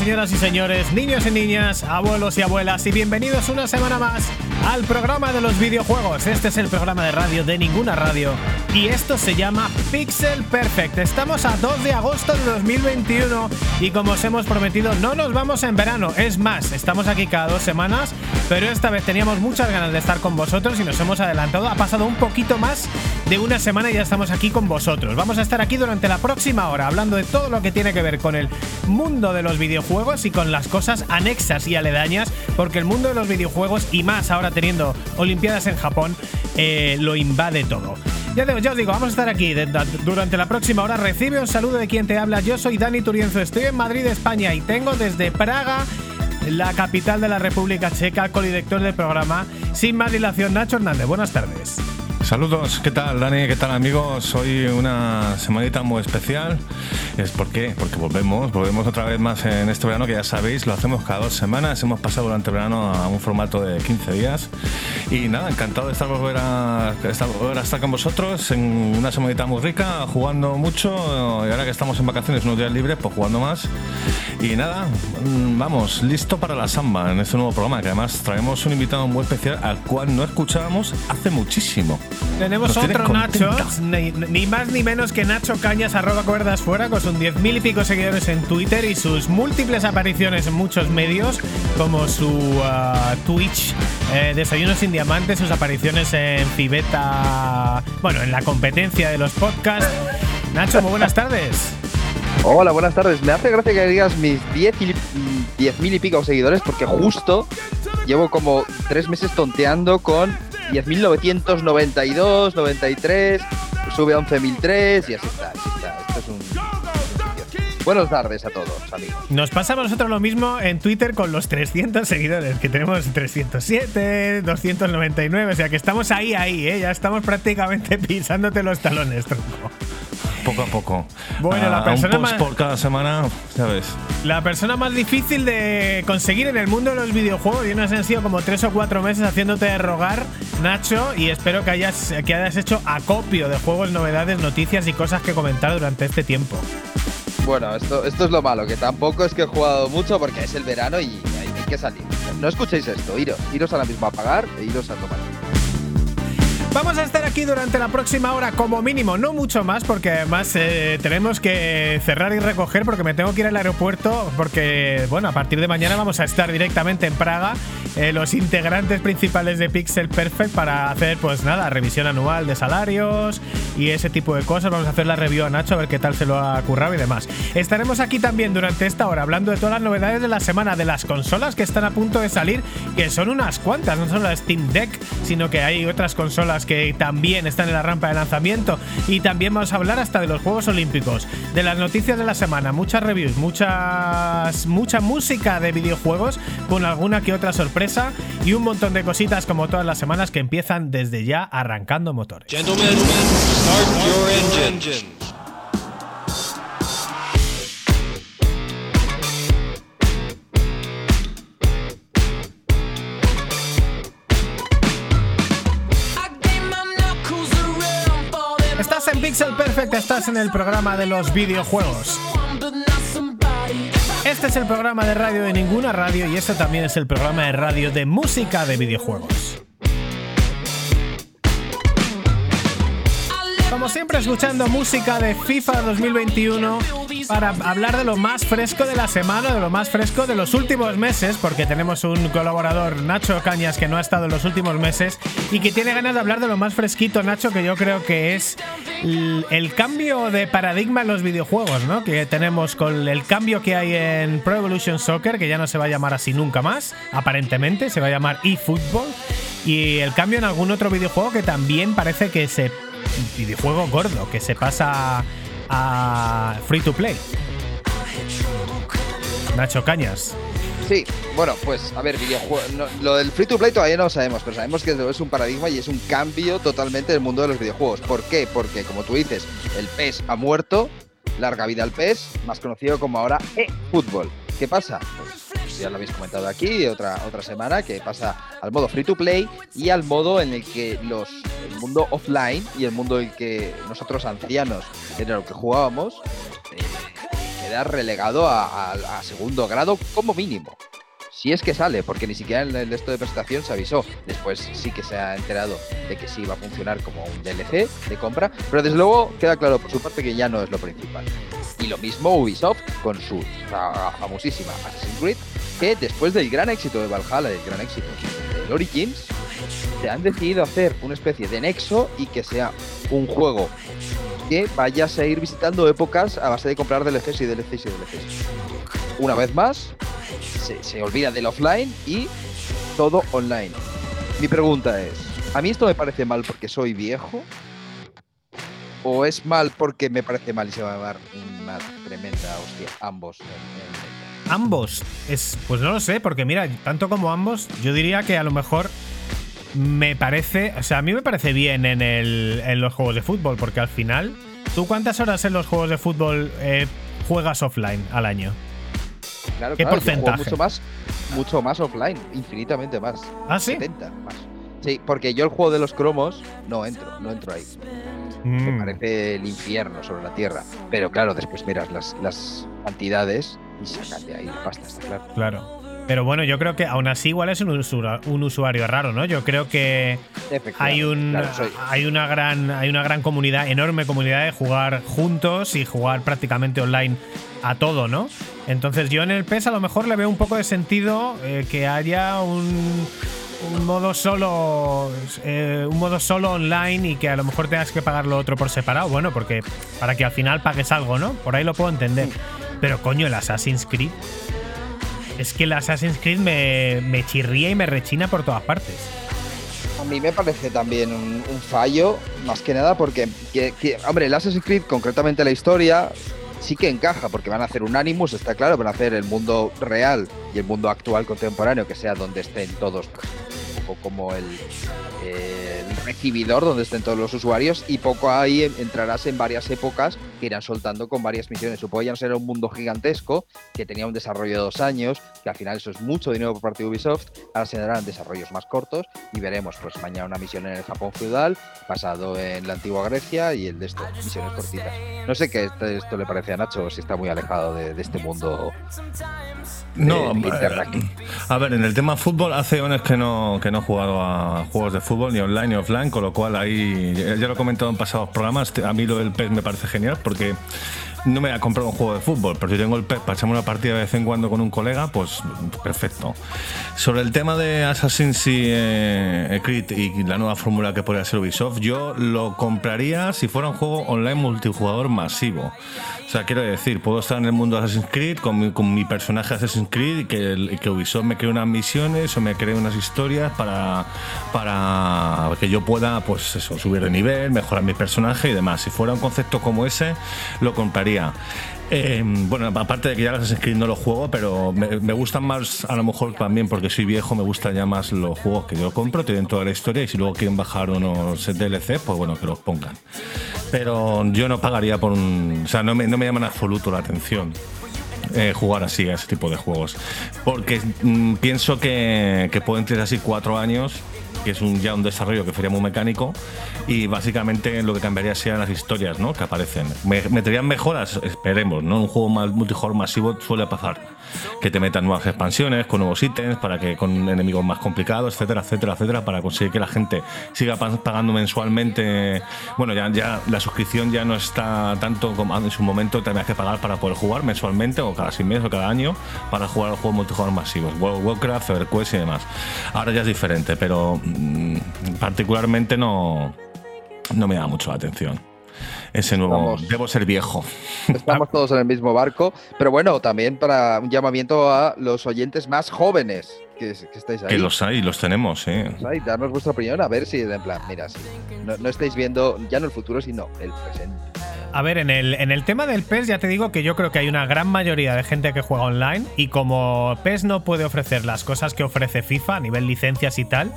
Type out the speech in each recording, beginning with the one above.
señoras y señores, niños y niñas, abuelos y abuelas, y bienvenidos una semana más al programa de los videojuegos. Este es el programa de radio de ninguna radio y esto se llama Pixel Perfect. Estamos a 2 de agosto de 2021 y como os hemos prometido, no nos vamos en verano. Es más, estamos aquí cada dos semanas, pero esta vez teníamos muchas ganas de estar con vosotros y nos hemos adelantado. Ha pasado un poquito más de una semana y ya estamos aquí con vosotros. Vamos a estar aquí durante la próxima hora hablando de todo lo que tiene que ver con el mundo de los videojuegos y con las cosas anexas y aledañas, porque el mundo de los videojuegos y más ahora teniendo Olimpiadas en Japón, eh, lo invade todo. Ya, os digo, vamos a estar aquí durante la próxima hora. Recibe un saludo de quien te habla. Yo soy Dani Turienzo, estoy en Madrid, España y tengo desde Praga, la capital de la República Checa, codirector del programa, sin más dilación, Nacho Hernández. Buenas tardes. Saludos, ¿qué tal Dani? ¿Qué tal amigos? Hoy una semanita muy especial. ¿Es por qué? Porque volvemos, volvemos otra vez más en este verano que ya sabéis, lo hacemos cada dos semanas. Hemos pasado durante el verano a un formato de 15 días. Y nada, encantado de estar volver a, estar, volver a estar con vosotros en una semanita muy rica, jugando mucho. Y ahora que estamos en vacaciones, unos días libres, pues jugando más. Y nada, mm, vamos, listo para la samba en este nuevo programa, que además traemos un invitado muy especial al cual no escuchábamos hace muchísimo. Tenemos otro Nacho, ni, más ni menos que Nacho Cañas, arroba cuerdas fuera, con sus 10.000 y pico seguidores en Twitter y sus múltiples apariciones en muchos medios, como su uh, Twitch, eh, Desayunos sin Diamantes, sus apariciones en Fibeta, bueno, en la competencia de los podcasts. Nacho, muy buenas tardes. Hola, buenas tardes. Me hace gracia que digas mis 10.000 y, y pico seguidores porque justo llevo como tres meses tonteando con 10.992, 93, sube a 11.003 y así está, así está. Esto es un, Buenas tardes a todos, amigos. Nos pasamos nosotros lo mismo en Twitter con los 300 seguidores, que tenemos 307, 299, o sea que estamos ahí, ahí, ¿eh? ya estamos prácticamente pisándote los talones, tronco poco a poco. Bueno, la persona un post por cada semana, ¿sabes? La persona más difícil de conseguir en el mundo de los videojuegos. Y nos han sido como tres o cuatro meses haciéndote rogar, Nacho, y espero que hayas, que hayas hecho acopio de juegos, novedades, noticias y cosas que comentar durante este tiempo. Bueno, esto, esto es lo malo, que tampoco es que he jugado mucho porque es el verano y hay que salir. No escuchéis esto, iros, iros a mismo a pagar e iros a tomar. Vamos a estar aquí durante la próxima hora como mínimo, no mucho más, porque además eh, tenemos que cerrar y recoger porque me tengo que ir al aeropuerto, porque bueno, a partir de mañana vamos a estar directamente en Praga, eh, los integrantes principales de Pixel Perfect para hacer pues nada, revisión anual de salarios y ese tipo de cosas. Vamos a hacer la review a Nacho a ver qué tal se lo ha currado y demás. Estaremos aquí también durante esta hora hablando de todas las novedades de la semana, de las consolas que están a punto de salir, que son unas cuantas, no solo la Steam Deck, sino que hay otras consolas que también están en la rampa de lanzamiento. Y también vamos a hablar hasta de los Juegos Olímpicos, de las noticias de la semana, muchas reviews, muchas, mucha música de videojuegos, con alguna que otra sorpresa y un montón de cositas como todas las semanas que empiezan desde ya arrancando motores. Pixel Perfect estás en el programa de los videojuegos. Este es el programa de radio de ninguna radio y este también es el programa de radio de música de videojuegos. Como siempre escuchando música de FIFA 2021 para hablar de lo más fresco de la semana, de lo más fresco de los últimos meses, porque tenemos un colaborador, Nacho Cañas, que no ha estado en los últimos meses y que tiene ganas de hablar de lo más fresquito, Nacho, que yo creo que es el, cambio de paradigma en los videojuegos, ¿no? Que tenemos con el cambio que hay en Pro Evolution Soccer, que ya no se va a llamar así nunca más, aparentemente, se va a llamar eFootball, y el cambio en algún otro videojuego que también parece que se videojuego gordo que se pasa a free to play. Nacho Cañas. Sí, bueno, pues a ver, videojuego, lo del free to play todavía no lo sabemos, pero sabemos que es un paradigma y es un cambio totalmente del mundo de los videojuegos. ¿Por qué? Porque, como tú dices, el PES ha muerto, larga vida al PES, más conocido como ahora eFootball. ¿Qué pasa? Pues ya lo habéis comentado aquí otra, otra semana, que pasa al modo free to play y al modo en el que los, el mundo offline y el mundo en el que nosotros ancianos era lo que jugábamos, eh, queda relegado a, segundo grado como mínimo. Si es que sale, porque ni siquiera en el esto de presentación se avisó. Después sí que se ha enterado de que sí va a funcionar como un DLC de compra, pero desde luego queda claro por su parte que ya no es lo principal. Y lo mismo Ubisoft con su famosísima Assassin's Creed, que después del gran éxito de Valhalla, del gran éxito de Origins, se han decidido hacer una especie de nexo y que sea un juego que vayas a ir visitando épocas a base de comprar DLCs y DLCs y DLCs. Una vez más, se, se olvida del offline y todo online. Mi pregunta es, ¿a mí esto me parece mal porque soy viejo? ¿O es mal porque me parece mal y se va a dar una tremenda hostia? Ambos. Ambos. Es, pues no lo sé, porque mira, tanto como ambos, yo diría que a lo mejor me parece, o sea, a mí me parece bien en, el, en los juegos de fútbol, porque al final, ¿tú cuántas horas en los juegos de fútbol eh, juegas offline al año? Claro, ¿Qué porcentaje? mucho más, mucho más offline, infinitamente más. ¿Ah, sí? 70 más. Sí, porque yo el juego de los cromos no entro, no entro ahí. Me mm. parece el infierno sobre la tierra. Pero claro, después miras las, las cantidades y sacate ahí la pasta, está claro. Claro. Pero bueno, yo creo que aún así igual es un usuario, raro, ¿no? Yo creo que hay un hay una gran hay una gran comunidad, enorme comunidad de jugar juntos y jugar prácticamente online a todo, ¿no? Entonces yo en el PES a lo mejor le veo un poco de sentido eh, que haya un, modo solo eh, un modo solo online y que a lo mejor tengas que pagar lo otro por separado, bueno, porque para que al final pagues algo, ¿no? Por ahí lo puedo entender. Pero coño, el Assassin's Creed es que el Assassin's Creed me, me chirría y me rechina por todas partes. A mí me parece también un, fallo, más que nada porque, hombre, el Assassin's Creed, concretamente la historia, sí que encaja, porque van a hacer un Animus, está claro, van a hacer el mundo real y el mundo actual contemporáneo, que sea donde estén todos, un poco como el, el recibidor donde estén todos los usuarios y poco ahí entrarás en varias épocas que irán soltando con varias misiones. Supongo ya no será un mundo gigantesco que tenía un desarrollo de dos años, que al final eso es mucho dinero por parte de Ubisoft. Ahora se darán desarrollos más cortos y veremos pues mañana una misión en el Japón feudal, pasado en la antigua Grecia y el de esto, misiones cortitas. No sé qué esto, le parece a Nacho, si está muy alejado de, este mundo. No, a ver, en el tema fútbol hace años que no, que no he jugado a juegos de fútbol, ni online ni offline, con lo cual ahí, ya lo he comentado en pasados programas, a mí lo del PES me parece genial porque no me voy a comprar un juego de fútbol, pero si tengo el PES para echarme una partida de vez en cuando con un colega, pues perfecto. Sobre el tema de Assassin's eh, Creed y la nueva fórmula que podría ser Ubisoft, yo lo compraría si fuera un juego online multijugador masivo. O sea, quiero decir, puedo estar en el mundo de Assassin's Creed con mi, con mi personaje Assassin's Creed y que, que, Ubisoft me cree unas misiones o me cree unas historias para, para que yo pueda, pues subir de nivel, mejorar mi personaje y demás. Si fuera un concepto como ese, lo compraría. Eh, bueno, aparte de que ya Assassin's Creed no lo juego, pero me, gustan más, a lo mejor también porque soy viejo, me gustan ya más los juegos que yo compro, tienen toda la historia y si luego quieren bajar unos DLC, pues bueno, que los pongan. Pero yo no pagaría por un. O sea, no me, no me llama en absoluto la atención. Eh, jugar así a ese tipo de juegos. Porque mm, pienso que, que pueden tener así cuatro años que es un, ya un desarrollo que sería muy mecánico y básicamente lo que cambiaría serían las historias ¿no? que aparecen. Me, meterían mejoras, esperemos, ¿no? Un juego multijugador masivo suele pasar que te metan nuevas expansiones con nuevos ítems para que con enemigos más complicados, etcétera, etcétera, etcétera, para conseguir que la gente siga pagando mensualmente. Bueno, ya, la suscripción ya no está tanto como en su momento tenías que pagar para poder jugar mensualmente o cada seis meses o cada año para jugar a juegos multijugador masivos, World of Warcraft, EverQuest y demás. Ahora ya es diferente, pero particularmente no, no me da mucho la atención. Ese nuevo. debo ser viejo. Estamos todos en el mismo barco, pero bueno, también para un llamamiento a los oyentes más jóvenes que, estáis ahí. Que los hay, los tenemos, sí. darnos vuestra opinión, a ver si, en plan, mira, si no, no estáis viendo ya no el futuro, sino el presente. A ver, en el, en el tema del PES ya te digo que yo creo que hay una gran mayoría de gente que juega online y como PES no puede ofrecer las cosas que ofrece FIFA a nivel licencias y tal,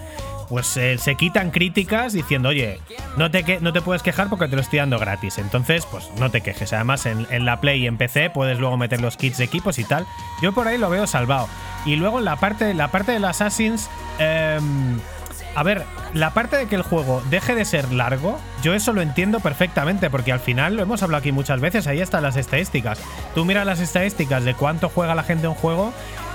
pues eh, se quitan críticas diciendo, oye, no te, no te puedes quejar porque te lo estoy dando gratis. Entonces, pues no te quejes. Además, en, la Play y en PC puedes luego meter los kits de equipos y tal. Yo por ahí lo veo salvado. Y luego en la parte, la parte del Assassins... Em, a ver, la parte de que el juego deje de ser largo, yo eso lo entiendo perfectamente, porque al final lo hemos hablado aquí muchas veces, ahí están las estadísticas. Tú miras las estadísticas de cuánto juega la gente en un juego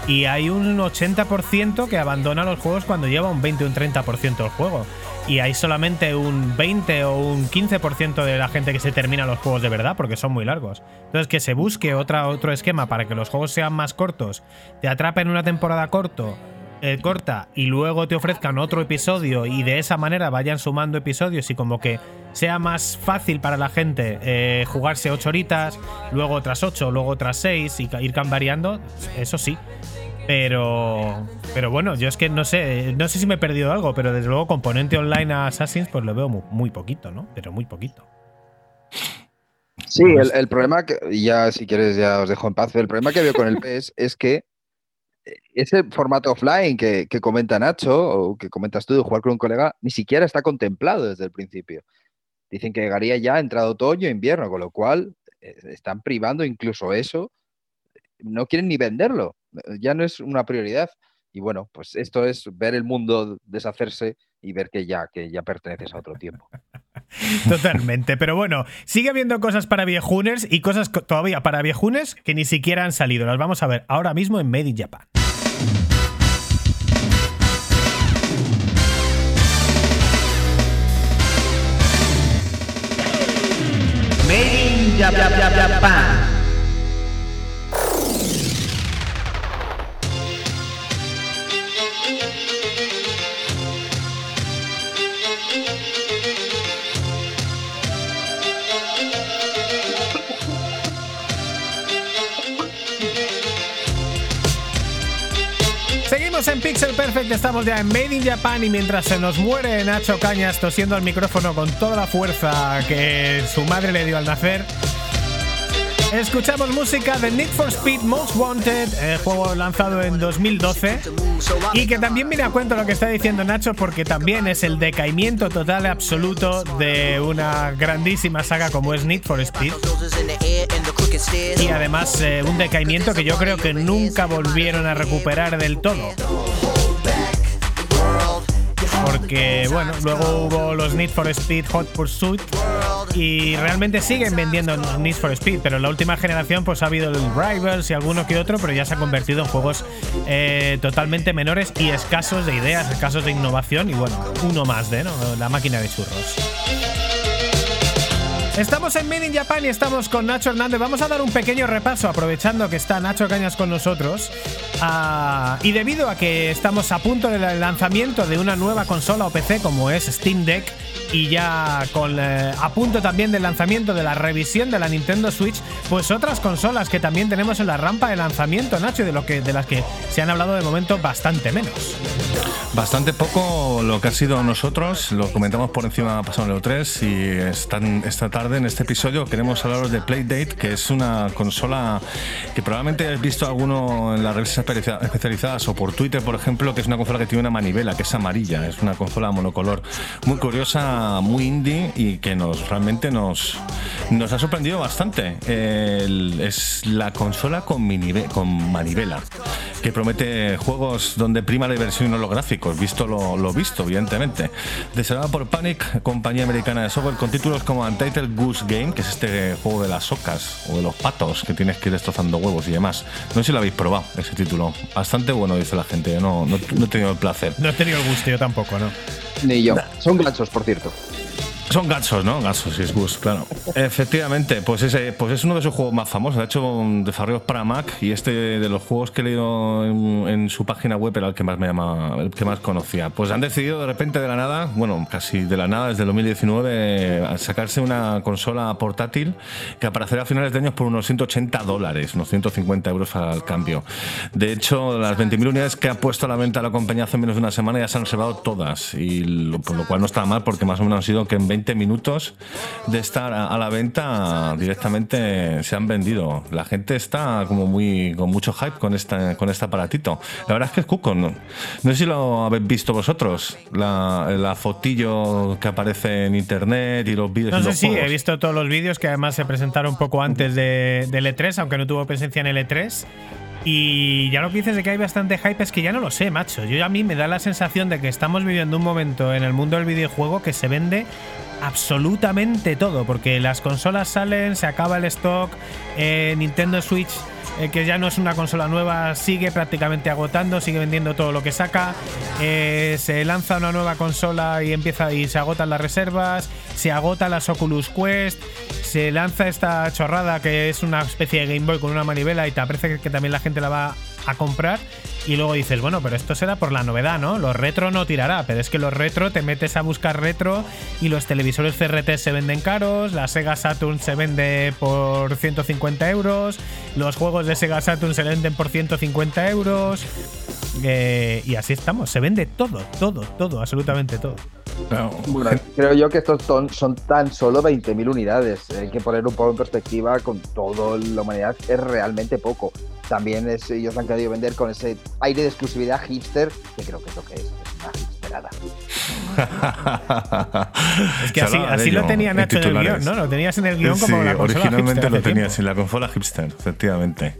y hay un 80% que abandona los juegos cuando lleva un 20 o un 30% del juego. Y hay solamente un 20 o un 15% de la gente que se termina los juegos de verdad, porque son muy largos. Entonces, que se busque otra, otro esquema para que los juegos sean más cortos, te atrapen una temporada corto eh, corta y luego te ofrezcan otro episodio y de esa manera vayan sumando episodios y como que sea más fácil para la gente eh, jugarse 8 horitas, luego otras 8, luego otras 6 y ir variando, eso sí. Pero, pero bueno, yo es que no sé, no sé si me he perdido algo, pero desde luego componente online a Assassin's pues lo veo muy, poquito, ¿no? Pero muy poquito. Sí, el, el, problema que, ya si quieres ya os dejo en paz, el problema que veo con el PS es que ese formato offline que, comenta Nacho o que comentas tú de jugar con un colega ni siquiera está contemplado desde el principio. Dicen que llegaría ya entrado otoño, invierno, con lo cual eh, están privando incluso eso. No quieren ni venderlo, ya no es una prioridad. Y bueno, pues esto es ver el mundo deshacerse y ver que ya, que ya perteneces a otro tiempo. Totalmente, pero bueno, sigue habiendo cosas para viejunes y cosas todavía para viejunes que ni siquiera han salido. Las vamos a ver ahora mismo en Made in Japan. Made in Japan. En Pixel Perfect, estamos ya en Made in Japan y mientras se nos muere Nacho Cañas tosiendo al micrófono con toda la fuerza que su madre le dio al nacer, Escuchamos música de Need for Speed Most Wanted, el juego lanzado en 2012. Y que también viene a cuento lo que está diciendo Nacho, porque también es el decaimiento total absoluto de una grandísima saga como es Need for Speed. Y además eh, un decaimiento que yo creo que nunca volvieron a recuperar del todo porque bueno, luego hubo los Need for Speed Hot Pursuit y realmente siguen vendiendo Need for Speed, pero en la última generación pues ha habido el Rivals y alguno que otro, pero ya se ha convertido en juegos eh, totalmente menores y escasos de ideas, escasos de innovación y bueno, uno más de ¿no? la máquina de churros. Estamos en Made in Japan y estamos con Nacho Hernández. Vamos a dar un pequeño repaso, aprovechando que está Nacho Cañas con nosotros. Ah, y debido a que estamos a punto del lanzamiento de una nueva consola o PC como es Steam Deck, y ya con eh, a punto también del lanzamiento de la revisión de la Nintendo Switch, pues otras consolas que también tenemos en la rampa de lanzamiento, Nacho, de, lo que, de las que se han hablado de momento bastante menos. Bastante poco lo que ha sido nosotros, lo comentamos por encima pasado el 3 y esta tarde en este episodio queremos hablaros de Playdate, que es una consola que probablemente hayáis visto alguno en las revistas especializadas o por Twitter, por ejemplo, que es una consola que tiene una manivela, que es amarilla, es una consola monocolor muy curiosa muy indie y que nos realmente nos, nos ha sorprendido bastante. es la consola con, con manivela, que promete juegos donde prima la diversión y no los gráficos, visto lo, visto, evidentemente. Desarrollada por Panic, compañía americana de software, con títulos como Untitled Goose Game, que es este juego de las socas o de los patos que tienes que ir destrozando huevos y demás. No sé si lo habéis probado, ese título. Bastante bueno, dice la gente. Yo no, no, he tenido el placer. No he tenido el gusto, yo tampoco, ¿no? Ni yo. Son ganchos, por cierto. Son gansos, ¿no? Gansos y es Gus, claro. Efectivamente, pues, ese, pues es uno de sus juegos más famosos. Ha hecho desarrollos para Mac y este de los juegos que he leído en, su página web era el que más me llama, el que más conocía. Pues han decidido de repente de la nada, bueno, casi de la nada desde el 2019, sacarse una consola portátil que aparecerá a finales de año por unos 180 dólares, unos 150 euros al cambio. De hecho, las 20.000 unidades que ha puesto a la venta la compañía hace menos de una semana ya se han reservado todas, y por lo cual no está mal porque más o menos han sido que en 20 20 minutos de estar a, la venta directamente se han vendido. La gente está como muy con mucho hype con esta, con este aparatito. La verdad es que es cuco. No, sé si lo habéis visto vosotros, la, fotillo que aparece en internet y los vídeos. No sé si he visto todos los vídeos que además se presentaron un poco antes de, de E3, aunque no tuvo presencia en el E3. Y ya lo que dices de que hay bastante hype es que ya no lo sé, macho. Yo a mí me da la sensación de que estamos viviendo un momento en el mundo del videojuego que se vende absolutamente todo, porque las consolas salen, se acaba el stock, eh, Nintendo Switch eh, que ya no es una consola nueva, sigue prácticamente agotando, sigue vendiendo todo lo que saca. Eh, se lanza una nueva consola y empieza y se agotan las reservas, se agota las Oculus Quest, se lanza esta chorrada que es una especie de Game Boy con una manivela y te parece que también la gente la va a comprar y luego dices, bueno, pero esto será por la novedad, ¿no? Los retro no tirará, pero es que los retro te metes a buscar retro y los televisores CRT se venden caros, la Sega Saturn se vende por 150 euros, los juegos de Sega Saturn se venden por 150 euros. Eh, y así estamos, se vende todo, todo, todo, absolutamente todo. Bueno, creo yo que estos son, son tan solo 20.000 unidades. Hay que poner un poco en perspectiva con toda la humanidad, es realmente poco. También es, ellos han querido vender con ese aire de exclusividad hipster, que creo que es lo que es, es una hipsterada. es que así, lo tenían hecho en el guion, ¿no? Lo tenías en el guion como la consola originalmente lo tenías en la consola hipster, efectivamente.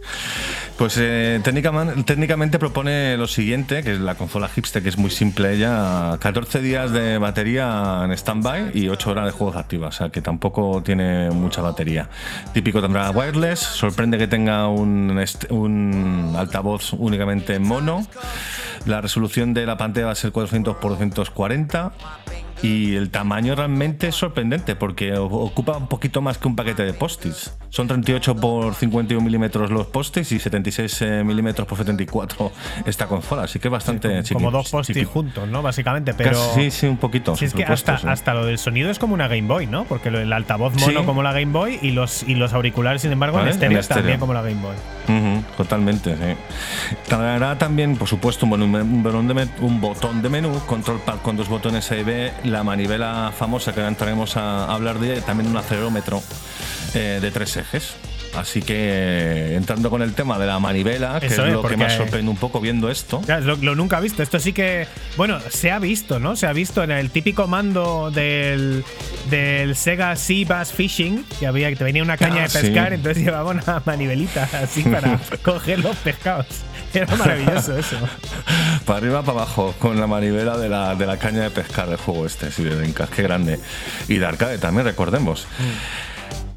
Pues eh, técnicamente, propone lo siguiente, que es la consola hipster, que es muy simple ella, 14 días de batería en standby y 8 horas de juegos activos, o sea que tampoco tiene mucha batería. Típico tendrá wireless, sorprende que tenga un, un altavoz únicamente en mono. La resolución de la pantalla va a ser 400 x 240 y el tamaño realmente es sorprendente porque ocupa un poquito más que un paquete de postis. Son 38 por 51 milímetros los postis y 76 eh, milímetros por 74 esta consola, así que es bastante sí, como, dos postis juntos, ¿no? Básicamente, pero sí, sí, un poquito. Sí, es que hasta, hasta, lo del sonido es como una Game Boy, ¿no? Porque el altavoz mono como la Game Boy y los y los auriculares, sin embargo, en estéreo también como la Game Boy. totalmente, sí. Tendrá también, por supuesto, un, un, botón de menú, control pad con dos botones A y B la manivela famosa que ahora entraremos a hablar de ella, también un acelerómetro eh, de tres ejes. Así que entrando con el tema de la manivela, que es lo que me sorprende un poco viendo esto. lo, nunca he visto. Esto sí que, bueno, se ha visto, ¿no? Se ha visto en el típico mando del, del Sega Sea Bass Fishing, que había que te venía una caña de ah, pescar, entonces llevaba una manivelita así para coger los pescados. Era maravilloso eso. para arriba, para abajo, con la manivela de la, de la caña de pescar del juego este, sí, de Dreamcast, qué grande. Y de arcade también, recordemos. Mm.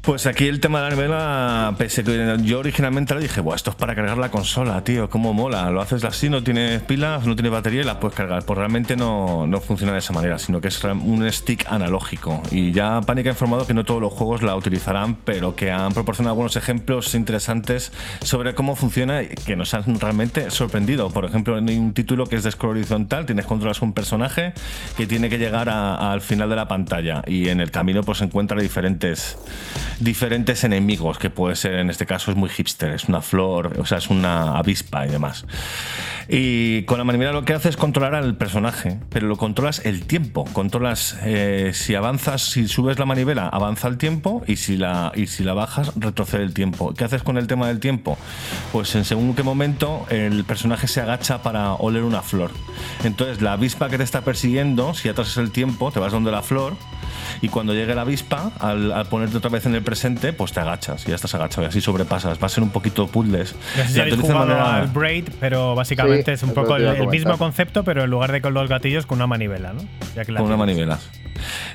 Pues aquí el tema de la novela, pese que yo originalmente le dije, Buah, esto es para cargar la consola, tío, cómo mola. Lo haces así, no tienes pilas, no tienes batería y la puedes cargar. Pues realmente no, no funciona de esa manera, sino que es un stick analógico. Y ya Panic ha informado que no todos los juegos la utilizarán, pero que han proporcionado algunos ejemplos interesantes sobre cómo funciona y que nos han realmente sorprendido. Por ejemplo, en un título que es de scroll horizontal, tienes controlas un personaje que tiene que llegar al final de la pantalla y en el camino pues encuentra diferentes diferentes enemigos, que puede ser, en este caso es muy hipster, es una flor, o sea, es una avispa y demás. Y con la manivela lo que hace es controlar al personaje, pero lo controlas el tiempo, controlas eh, si avanzas, si subes la manivela, avanza el tiempo y si la, y si la bajas, retrocede el tiempo. ¿Qué haces con el tema del tiempo? Pues en según qué momento el personaje se agacha para oler una flor. Entonces la avispa que te está persiguiendo, si atrasas el tiempo, te vas donde la flor y cuando llegue la avispa, al, ponerte otra vez en el presente, pues te agachas y ya estás agachado y así sobrepasas. Va a ser un poquito puzzles. No sé si manera... al Braid, pero básicamente es un poco el, mismo concepto, pero en lugar de con los gatillos, con una manivela, ¿no? con una manivela.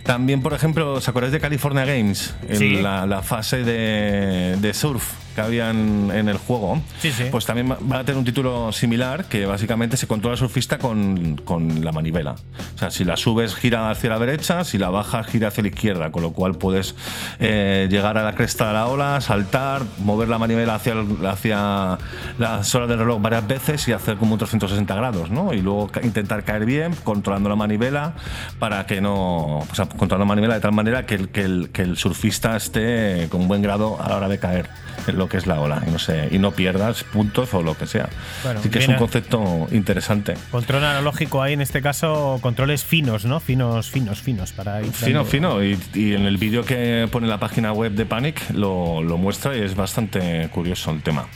También, por ejemplo, ¿os acordáis de California Games? En la, fase de, de surf que habían en el juego, pues también va a tener un título similar que básicamente se controla el surfista con, con, la manivela. O sea, si la subes gira hacia la derecha, si la bajas gira hacia la izquierda, con lo cual puedes eh, llegar a la cresta de la ola, saltar, mover la manivela hacia, hacia las horas del reloj varias veces y hacer como un 360 grados, ¿no? Y luego intentar caer bien, controlando la manivela para que no. O sea, controlando la manivela de tal manera que el, que el, que el surfista esté con buen grado a la hora de caer lo que es la ola y no, sé, y no pierdas puntos o lo que sea. Así que es un concepto interesante. Control analógico hay en este caso controles finos, ¿no? Finos, finos, finos para ir Fino, fino. Y, en el vídeo que pone la página web de Panic lo, lo muestra y es bastante curioso el tema.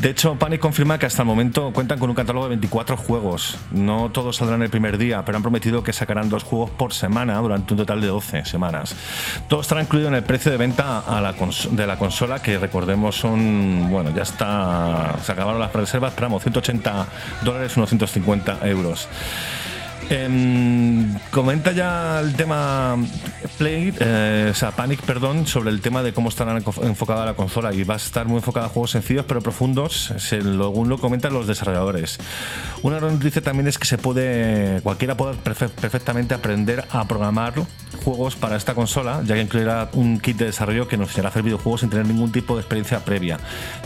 De hecho, Panic confirma que hasta el momento cuentan con un catálogo de 24 juegos. No todos saldrán el primer día, pero han prometido que sacarán dos juegos por semana durante un total de 12 semanas. Todo estará incluido en el precio de venta a la de la consola, que recordemos son, bueno, ya está, se acabaron las reservas, esperamos 180 dólares, unos 150 euros. Em, comenta ya el tema Play, eh, Panic, perdón, sobre el tema de cómo estará enfocada la consola y va a estar muy enfocada a juegos sencillos pero profundos, según lo comentan los desarrolladores. Una noticia también es que se puede, cualquiera puede perfectamente aprender a programar juegos para esta consola, ya que incluirá un kit de desarrollo que nos hará hacer videojuegos sin tener ningún tipo de experiencia previa.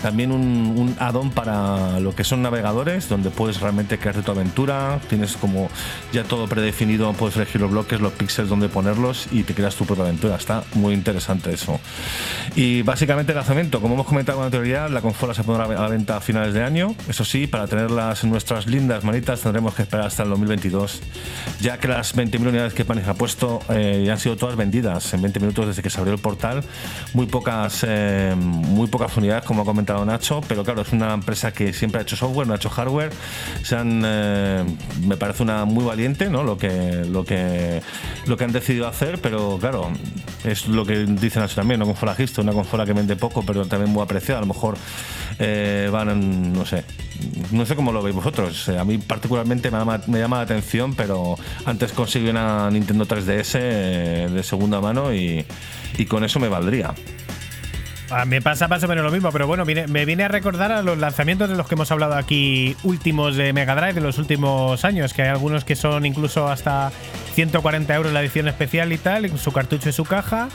También un, un add-on para lo que son navegadores, donde puedes realmente crearte tu aventura, tienes como ya todo predefinido, puedes elegir los bloques, los píxeles donde ponerlos y te creas tu propia aventura. Está muy interesante eso. Y básicamente el lanzamiento, como hemos comentado con anterioridad, la consola se pondrá a la venta a finales de año. Eso sí, para tenerlas en nuestras lindas manitas tendremos que esperar hasta el 2022, ya que las 20.000 unidades que Panis ha puesto eh, ya han sido todas vendidas en 20 minutos desde que se abrió el portal. Muy pocas, eh, muy pocas unidades, como ha comentado Nacho, pero claro, es una empresa que siempre ha hecho software, no ha hecho hardware. Se han, eh, me parece una muy ¿no? Lo que, lo que, lo que han decidido hacer, pero claro, es lo que dicen así también, una consola Gisto, una consola que vende poco, pero también muy apreciada. A lo mejor eh, van, no sé, no sé cómo lo veis vosotros. A mí particularmente me llama, me llama la atención, pero antes conseguí una Nintendo 3DS eh, de segunda mano y con eso me valdría. A me pasa más o menos lo mismo, pero bueno, me viene a recordar a los lanzamientos de los que hemos hablado aquí últimos de Mega Drive de los últimos años, que hay algunos que son incluso hasta 140 euros la edición especial y tal, su cartucho y su caja,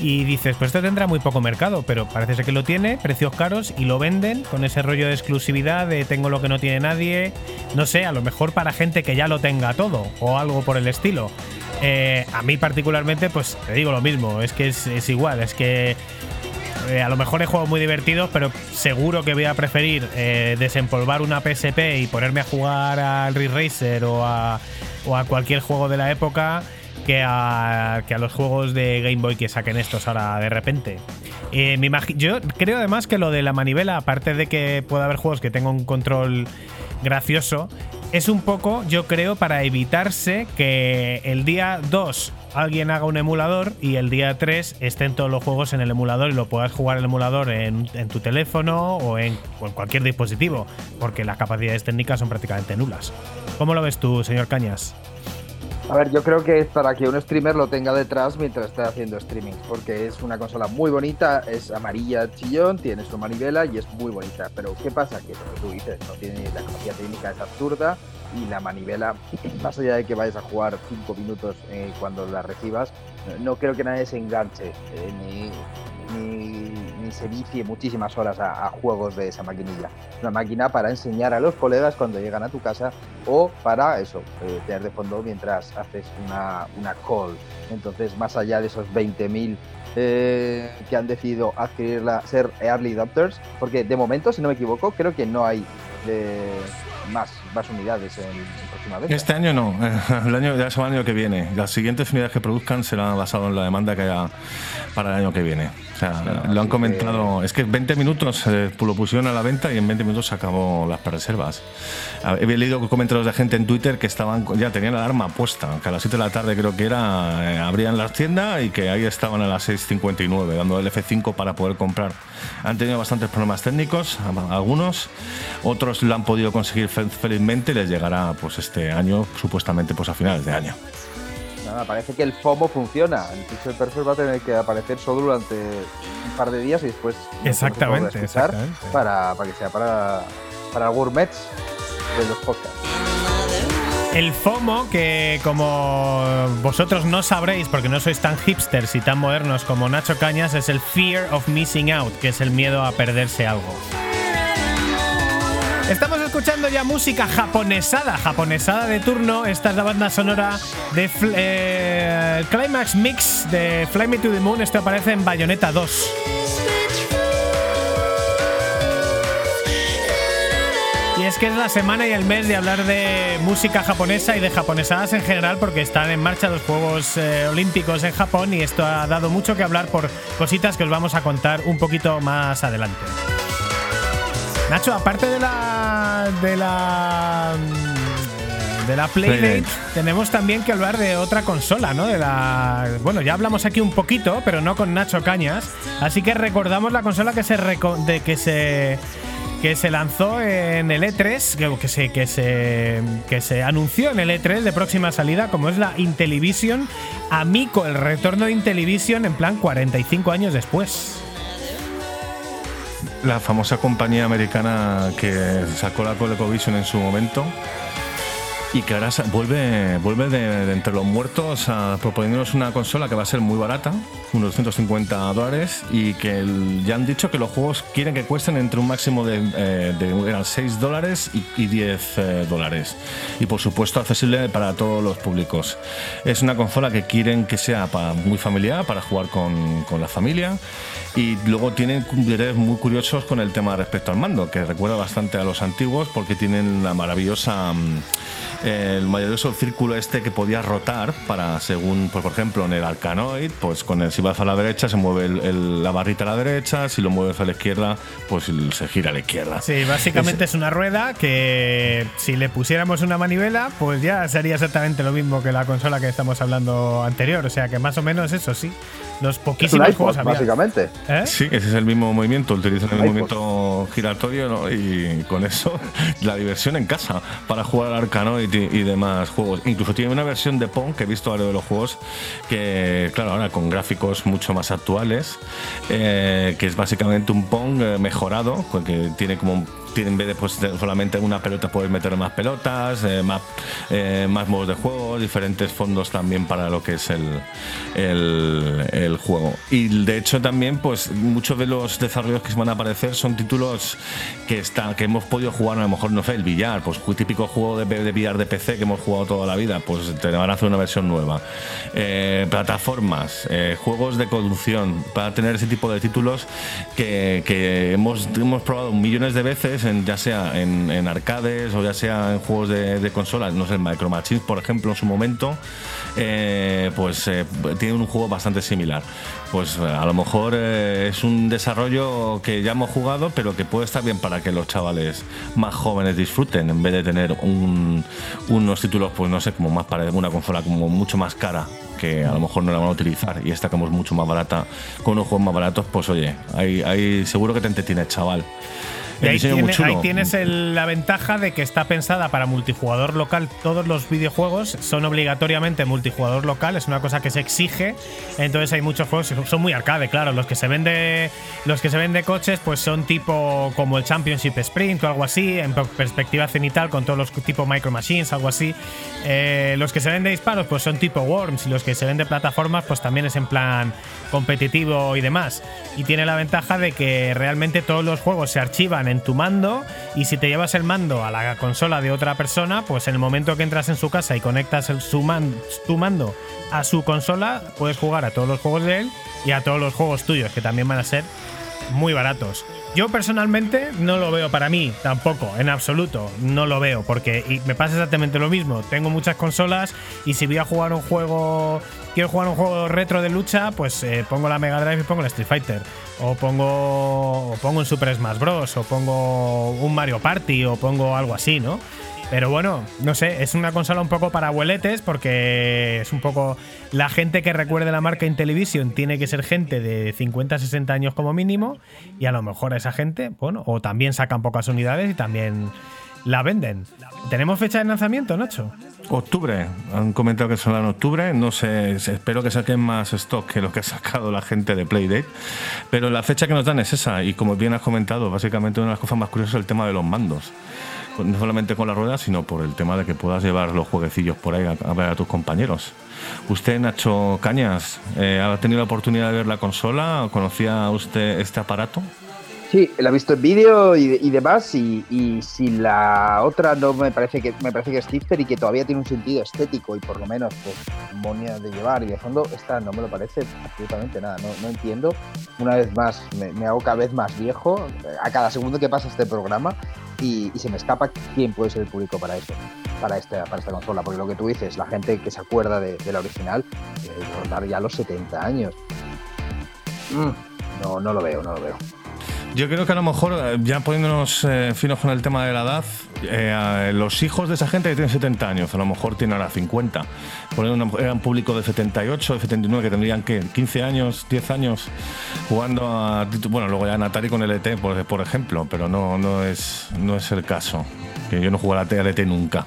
y dices, pues esto tendrá muy poco mercado, pero parece ser que lo tiene, precios caros, y lo venden con ese rollo de exclusividad de tengo lo que no tiene nadie, no sé, a lo mejor para gente que ya lo tenga todo, o algo por el estilo. Eh, a mí particularmente, pues te digo lo mismo, es que es igual, es que eh, a lo mejor he juegos muy divertidos, pero seguro que voy a preferir eh, una PSP y ponerme a jugar al Ridge Racer o a, cualquier juego de la época que a, que a los juegos de Game Boy que saquen estos ahora de repente. Eh, yo creo además que lo de la manivela, aparte de que pueda haber juegos que tengan un control gracioso, es un poco, yo creo, para evitarse que el día 2 alguien haga un emulador y el día 3 estén todos los juegos en el emulador y lo puedas jugar el emulador en, tu teléfono o en, cualquier dispositivo, porque las capacidades técnicas son prácticamente nulas. ¿Cómo lo ves tú, señor Cañas? A ver, yo creo que es para que un streamer lo tenga detrás mientras esté haciendo streaming, porque es una consola muy bonita, es amarilla chillón, tiene su manivela y es muy bonita. Pero ¿qué pasa? Que lo que tú dices, no tiene la capacidad técnica, es absurda y la manivela, más allá de que vayas a jugar 5 minutos eh, cuando la recibas, no creo que nadie se enganche eh, ni, se vicie muchísimas horas a, juegos de esa maquinilla. Una máquina para enseñar a los colegas cuando llegan a tu casa o para eso, eh, tener de fondo mientras haces una, una call. Entonces, más allá de esos 20.000 que han decidido adquirirla, ser early adopters, porque de momento, si no me equivoco, creo que no hay más, más unidades en, próximamente. Este año no, el año ya es el año que viene. Las siguientes unidades que produzcan serán basadas en la demanda que haya para el año que viene. O sea, lo han comentado. Es que 20 minutos eh, lo pusieron a la venta y en 20 minutos se acabó las reservas. He leído comentarios de gente en Twitter que estaban ya tenían la alarma puesta, que a las 7 de la tarde creo que era, eh, abrían las tiendas y que ahí estaban a las 6.59 dando el F5 para poder comprar. Han tenido bastantes problemas técnicos, algunos, otros lo han podido conseguir felizmente y les llegará pues este año, supuestamente pues a finales de año. Nada, parece que el FOMO funciona. El Pixel Perfect va a tener que aparecer solo durante un par de días y después exactamente, Para, para que sea para, para gourmets de los podcasts. El FOMO, que como vosotros no sabréis porque no sois tan hipsters y tan modernos como Nacho Cañas, es el Fear of Missing Out, que es el miedo a perderse algo. Estamos escuchando ya música japonesada, japonesada de turno. Esta es la banda sonora de eh, Climax Mix de Fly Me to the Moon. Esto aparece en Bayonetta 2. Y es que es la semana y el mes de hablar de música japonesa y de japonesadas en general porque están en marcha los Juegos eh, Olímpicos en Japón y esto ha dado mucho que hablar por cositas que os vamos a contar un poquito más adelante. Nacho, aparte de la. de la. de la Playdate, tenemos también que hablar de otra consola, ¿no? De la. Bueno, ya hablamos aquí un poquito, pero no con Nacho Cañas. Así que recordamos la consola que se, de que se que se lanzó en el E3, que, se, que, se, que se anunció en el E3 de próxima salida, como es la Intellivision Amico, el retorno de Intellivision en plan 45 años después. La famosa compañía americana que sacó la ColecoVision en su momento y que ahora vuelve, vuelve de, entre los muertos a proponiéndonos una consola que va a ser muy barata, unos 250 dólares, y que ya han dicho que los juegos quieren que cuesten entre un máximo de, eh, 6 dólares y, 10 eh, dólares. Y por supuesto accesible para todos los públicos. Es una consola que quieren que sea muy familiar, para jugar con, con la familia. Y luego tienen detalles muy curiosos con el tema respecto al mando, que recuerda bastante a los antiguos porque tienen la maravillosa... Mm, el maravilloso círculo este que podía rotar para según, pues, por ejemplo, en el Arcanoid, pues con el si vas a la derecha se mueve la barrita a la derecha, si lo mueves a la izquierda, pues se gira a la izquierda. Sí, básicamente es, una rueda que si le pusiéramos una manivela, pues ya sería exactamente lo mismo que la consola que estamos hablando anterior, o sea que más o menos eso sí. Los poquísimos juegos básicamente. ¿Eh? Sí, ese es el mismo movimiento, utilizan el movimiento giratorio y con eso la diversión en casa para jugar al Arcanoid y, demás juegos. Incluso tiene una versión de Pong que he visto algo de los juegos que, claro, ahora con gráficos mucho más actuales, eh, que es básicamente un Pong eh, mejorado, que tiene como en vez de pues, solamente una pelota puedes meter más pelotas, eh, más, eh, más modos de juego, diferentes fondos también para lo que es el, el, juego. Y de hecho también pues muchos de los desarrollos que se van a aparecer son títulos que, está, que hemos podido jugar, a lo mejor no sé, el billar, pues típico juego de, de billar de PC que hemos jugado toda la vida, pues te van a hacer una versión nueva. Eh, plataformas, juegos de conducción, para tener ese tipo de títulos que, que hemos, hemos probado millones de veces ya sea en, arcades o ya sea en juegos de, consolas, no sé, Micro Machines, por ejemplo, en su momento, eh, pues eh, tiene un juego bastante similar. Pues eh, a lo mejor es un desarrollo que ya hemos jugado, pero que puede estar bien para que los chavales más jóvenes disfruten, en vez de tener unos títulos, pues no sé, como más para una consola como mucho más cara que a lo mejor no la van a utilizar y esta como es mucho más barata, con unos juegos más baratos, pues oye, hay, seguro que te entretiene, chaval ahí, tienes la ventaja de que está pensada para multijugador local. Todos los videojuegos son obligatoriamente multijugador local, es una cosa que se exige. Entonces hay muchos juegos que son muy arcade, claro. Los que se ven de, los que se ven de coches, pues son tipo como el Championship Sprint o algo así, en perspectiva cenital, con todos los tipo Micro Machines, algo así. Eh, los que se ven de disparos, pues son tipo Worms, y los que se ven de plataformas, pues también es en plan competitivo y demás. Y tiene la ventaja de que realmente todos los juegos se archivan en tu mando y si te llevas el mando a la consola de otra persona, pues en el momento que entras en su casa y conectas el, su tu mando a su consola, puedes jugar a todos los juegos de él y a todos los juegos tuyos, que también van a ser muy baratos. Yo personalmente no lo veo para mí tampoco, en absoluto, no lo veo, porque me pasa exactamente lo mismo. Tengo muchas consolas y si voy a jugar un juego, quiero jugar un juego retro de lucha, pues eh, pongo la Mega Drive y pongo el Street Fighter. O pongo, o pongo un Super Smash Bros. O pongo un Mario Party. O pongo algo así, ¿no? Pero bueno, no sé, es una consola un poco para abueletes porque es un poco la gente que recuerde la marca Intellivision tiene que ser gente de 50 60 años como mínimo y a lo mejor a esa gente, bueno, o también sacan pocas unidades y también la venden. ¿Tenemos fecha de lanzamiento, Nacho? Octubre, han comentado que será en octubre, no sé, espero que saquen más stock que lo que ha sacado la gente de Playdate, pero la fecha que nos dan es esa y como bien has comentado, básicamente una de las cosas más curiosas es el tema de los mandos no solamente con la rueda, sino por el tema de que puedas llevar los jueguecillos por ahí a, ver a tus compañeros. Usted, Nacho Cañas, eh, ¿ha tenido la oportunidad de ver la consola? ¿Conocía usted este aparato? Sí, la he visto en vídeo y, demás, y, si la otra no me parece que me parece que es Cipher y que todavía tiene un sentido estético y por lo menos pues monia de llevar y de fondo, esta no me lo parece absolutamente nada, no, entiendo. Una vez más, me, hago cada vez más viejo a cada segundo que pasa este programa y, se me escapa quién puede ser el público para eso, para esta, para esta consola, porque lo que tú dices, la gente que se acuerda de, la original, eh, ya los 70 años. Mm, no, no lo veo, no lo veo. Yo creo que a lo mejor, eh, ya poniéndonos eh, finos con el tema de la edad, eh, los hijos de esa gente que tienen 70 años, a lo mejor tienen ahora 50. era un público de 78, de 79, que tendrían que 15 años, 10 años jugando a. Bueno, luego ya en Atari con LT, por, por ejemplo, pero no, no, es, no es el caso. Que yo no juego a la LT nunca.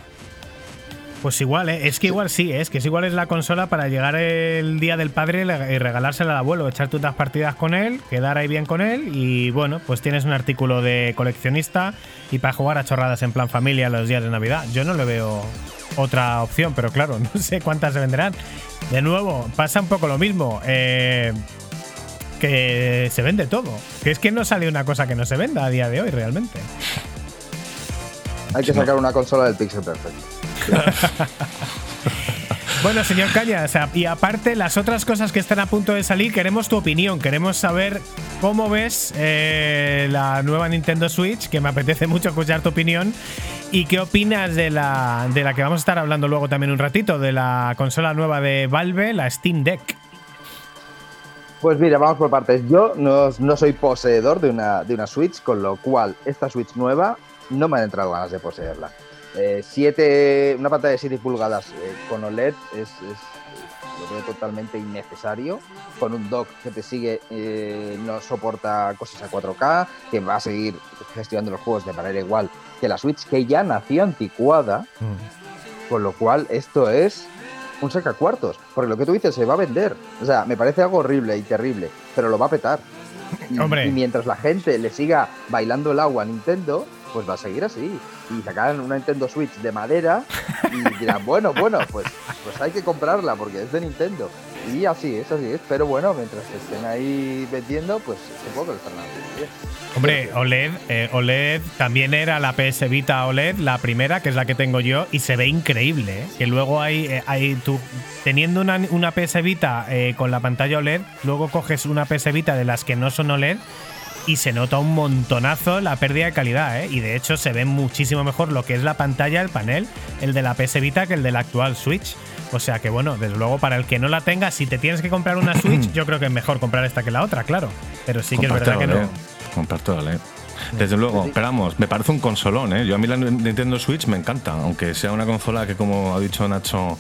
Pues igual, ¿eh? es que igual sí, ¿eh? es que es igual es la consola para llegar el día del padre y regalársela al abuelo, echar unas partidas con él, quedar ahí bien con él y bueno, pues tienes un artículo de coleccionista y para jugar a chorradas en plan familia los días de Navidad. Yo no le veo otra opción, pero claro, no sé cuántas se venderán. De nuevo, pasa un poco lo mismo. Eh, que se vende todo. Que es que no sale una cosa que no se venda a día de hoy realmente. Hay que sacar una consola del Pixel Perfect. Bueno, señor Caña, y aparte las otras cosas que están a punto de salir, queremos tu opinión, queremos saber cómo ves eh, la nueva Nintendo Switch, que me apetece mucho escuchar tu opinión, y qué opinas de la, de la que vamos a estar hablando luego también un ratito, de la consola nueva de Valve, la Steam Deck. Pues mira, vamos por partes. Yo no, no soy poseedor de una, de una Switch, con lo cual esta Switch nueva no me han entrado ganas de poseerla. Eh, siete, una pantalla de 7 pulgadas eh, con OLED es, lo veo totalmente innecesario. Con un dock que te sigue, eh, no soporta cosas a 4K, que va a seguir gestionando los juegos de manera igual que la Switch, que ya nació anticuada. Mm. Con lo cual, esto es un sacacuartos. Porque lo que tú dices se va a vender. O sea, me parece algo horrible y terrible, pero lo va a petar. Y, y mientras la gente le siga bailando el agua a Nintendo, pues va a seguir así y sacarán una Nintendo Switch de madera y dirán, bueno, bueno, pues, pues hay que comprarla porque es de Nintendo. Y así es, así es. Pero bueno, mientras estén ahí vendiendo, pues supongo que lo bien. Hombre, OLED, eh, OLED también era la PS Vita OLED, la primera, que es la que tengo yo, y se ve increíble. ¿eh? Que luego hay, eh, hay tú, teniendo una, una PS Vita con la pantalla OLED, luego coges una PS Vita de las que no son OLED y se nota un montonazo la pérdida de calidad, ¿eh? Y de hecho se ve muchísimo mejor lo que es la pantalla, el panel, el de la PS Vita que el de la actual Switch. O sea que bueno, desde luego para el que no la tenga, si te tienes que comprar una Switch, yo creo que es mejor comprar esta que la otra, claro. Pero sí que es verdad que no. Comparto, ¿eh? Desde luego, esperamos. Me parece un consolón, ¿eh? Yo a mí la Nintendo Switch me encanta, aunque sea una consola que, como ha dicho Nacho,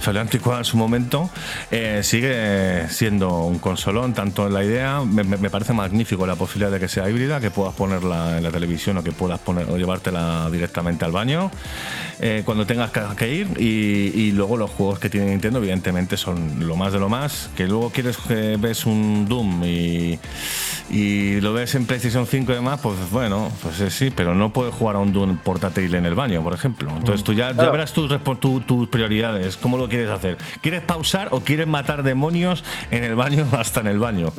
salió anticuada en su momento, eh, sigue siendo un consolón, tanto en la idea, me, parece magnífico la posibilidad de que sea híbrida, que puedas ponerla en la televisión o que puedas poner o llevártela directamente al baño eh, cuando tengas que, ir. Y, luego los juegos que tiene Nintendo, evidentemente, son lo más de lo más. Que luego quieres que ves un Doom y, y lo ves en PlayStation 5 y demás, pues bueno, pues sí, pero no puedes jugar a un Doom portátil en el baño, por ejemplo. Entonces tú ya, verás tus, tus prioridades, cómo lo quieres hacer. ¿Quieres pausar o quieres matar demonios en el baño hasta en el baño?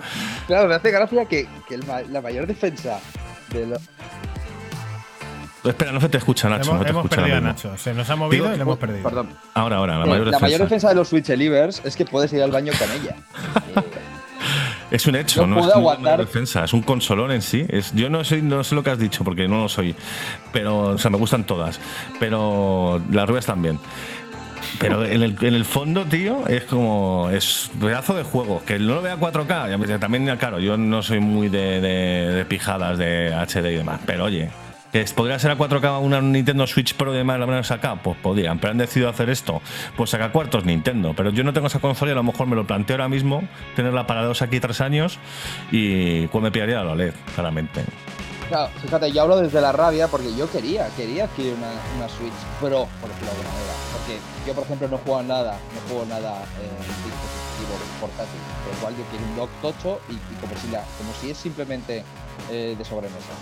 Claro, me hace gracia que, la mayor defensa de lo... Espera, no se te escucha, Nacho. Hemos, no te hemos perdido a Nacho. Se nos ha movido y le hemos perdido. Perdón. Ahora, ahora, la mayor defensa. La mayor defensa de los Switch Elivers es que puedes ir al baño con ella. Es un hecho, no, es una defensa, es un consolón en sí. Es, yo no, soy, no sé lo que has dicho porque no lo soy, pero o sea, me gustan todas, pero las ruedas también. Pero en el, en el, fondo, tío, es como. Es pedazo de juego. Que no lo vea 4K, también, claro, yo no soy muy de, de pijadas de HD y demás. Pero oye, ¿Podría ser a 4K una Nintendo Switch Pro de más la menos acá? Pues podrían, pero han decidido hacer esto. Pues saca cuartos Nintendo. Pero yo no tengo esa consola y a lo mejor me lo planteo ahora mismo, tenerla para dos aquí tres años y cuando me pillaría la OLED, claramente. Claro, fíjate, yo hablo desde la rabia porque yo quería, quería adquirir una, una Switch Pro, por decirlo de manera. Porque yo, por ejemplo, no juego nada, no juego nada en dispositivo portátil. Por lo cual yo quiero un dock tocho y, como, si la, como si es simplemente eh, de sobremesa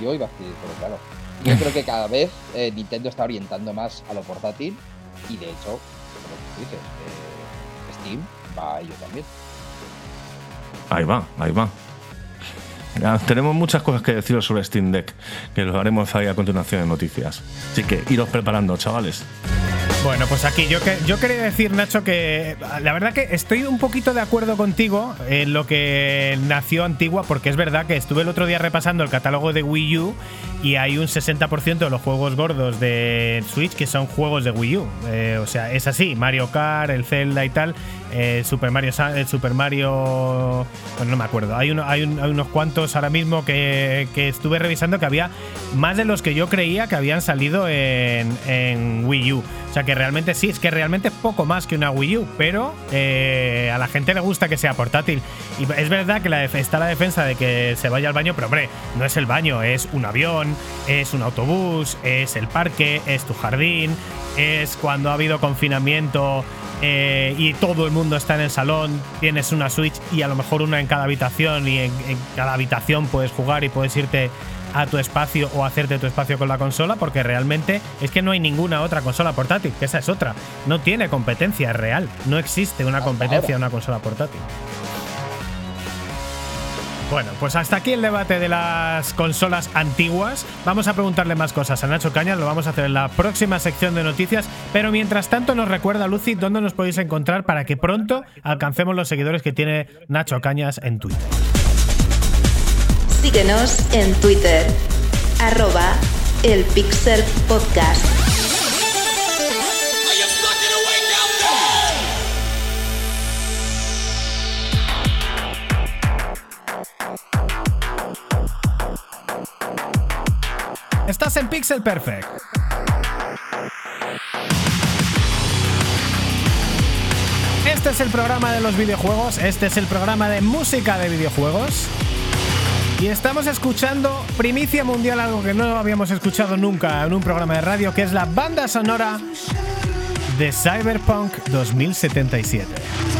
Yo iba a adquirir, pero claro. Yo creo que cada vez eh, Nintendo está orientando más a lo portátil y de hecho, como dices, eh, Steam va a ello también. Ahí va, ahí va. Tenemos muchas cosas que deciros sobre Steam Deck, que lo haremos ahí a continuación en noticias. Así que iros preparando, chavales. Bueno, pues aquí yo, que, yo quería decir, Nacho, que la verdad que estoy un poquito de acuerdo contigo en lo que nació Antigua, porque es verdad que estuve el otro día repasando el catálogo de Wii U y hay un 60% de los juegos gordos de Switch que son juegos de Wii U. Eh, o sea, es así, Mario Kart, el Zelda y tal, eh, Super Mario, el Super Mario, bueno, no me acuerdo. Hay, hay, unos cuantos ahora mismo que, estuve revisando que había más de los que yo creía que habían salido en Wii U. Sea que realmente sí, es que realmente es poco más que una Wii U, pero eh, a la gente le gusta que sea portátil. Y es verdad que está la defensa de que se vaya al baño, pero hombre, no es el baño, es un avión, es un autobús, es el parque, es tu jardín, es cuando ha habido confinamiento eh, y todo el mundo está en el salón, tienes una Switch y a lo mejor una en cada habitación y en cada habitación puedes jugar y puedes irte a tu espacio o hacerte tu espacio con la consola, porque realmente es que no hay ninguna otra consola portátil, que esa es otra. No tiene competencia real, no existe una competencia en una consola portátil. Bueno, pues hasta aquí el debate de las consolas antiguas. Vamos a preguntarle más cosas a Nacho Cañas, lo vamos a hacer en la próxima sección de noticias, pero mientras tanto nos recuerda Lucy dónde nos podéis encontrar para que pronto alcancemos los seguidores que tiene Nacho Cañas en Twitter. Síguenos en Twitter, arroba el Pixel Podcast. Estás en Pixel Perfect. Este es el programa de los videojuegos, este es el programa de música de videojuegos. Y estamos escuchando primicia mundial, algo que no habíamos escuchado nunca en un programa de radio, que es la banda sonora de Cyberpunk 2077.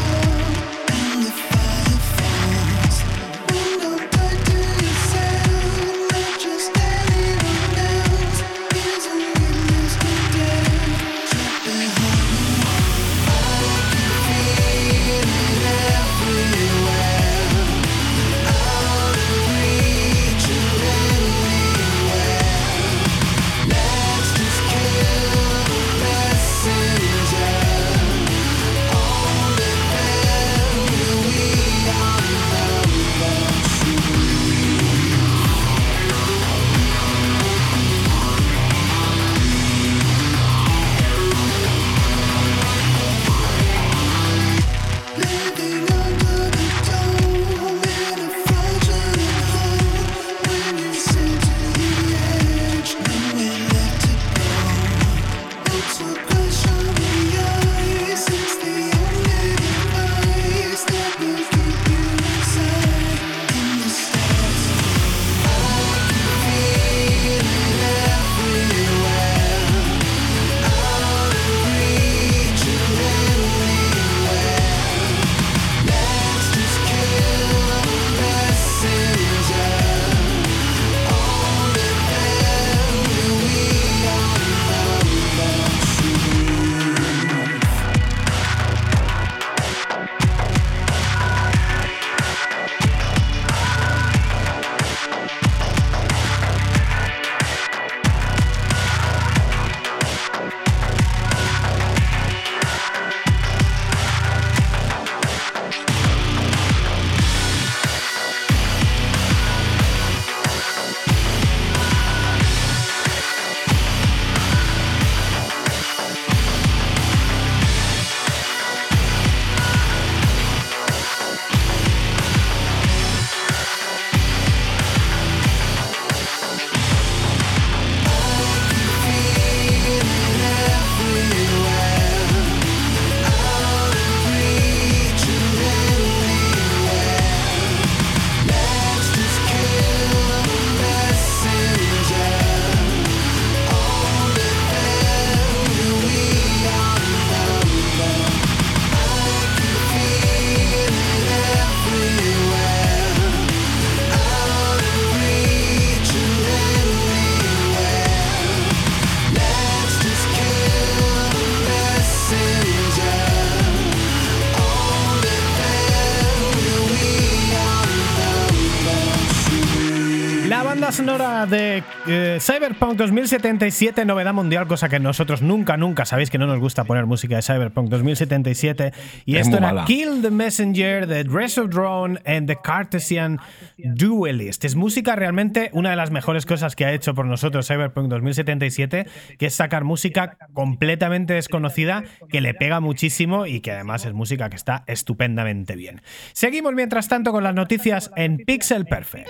Cyberpunk 2077, novedad mundial, cosa que nosotros nunca, nunca sabéis que no nos gusta poner música de Cyberpunk 2077. Y Es esto era mala. Kill the Messenger, The Dress of Drone and The Cartesian Duelist. Es música realmente una de las mejores cosas que ha hecho por nosotros Cyberpunk 2077, que es sacar música completamente desconocida, que le pega muchísimo y que además es música que está estupendamente bien. Seguimos mientras tanto con las noticias en Pixel Perfect.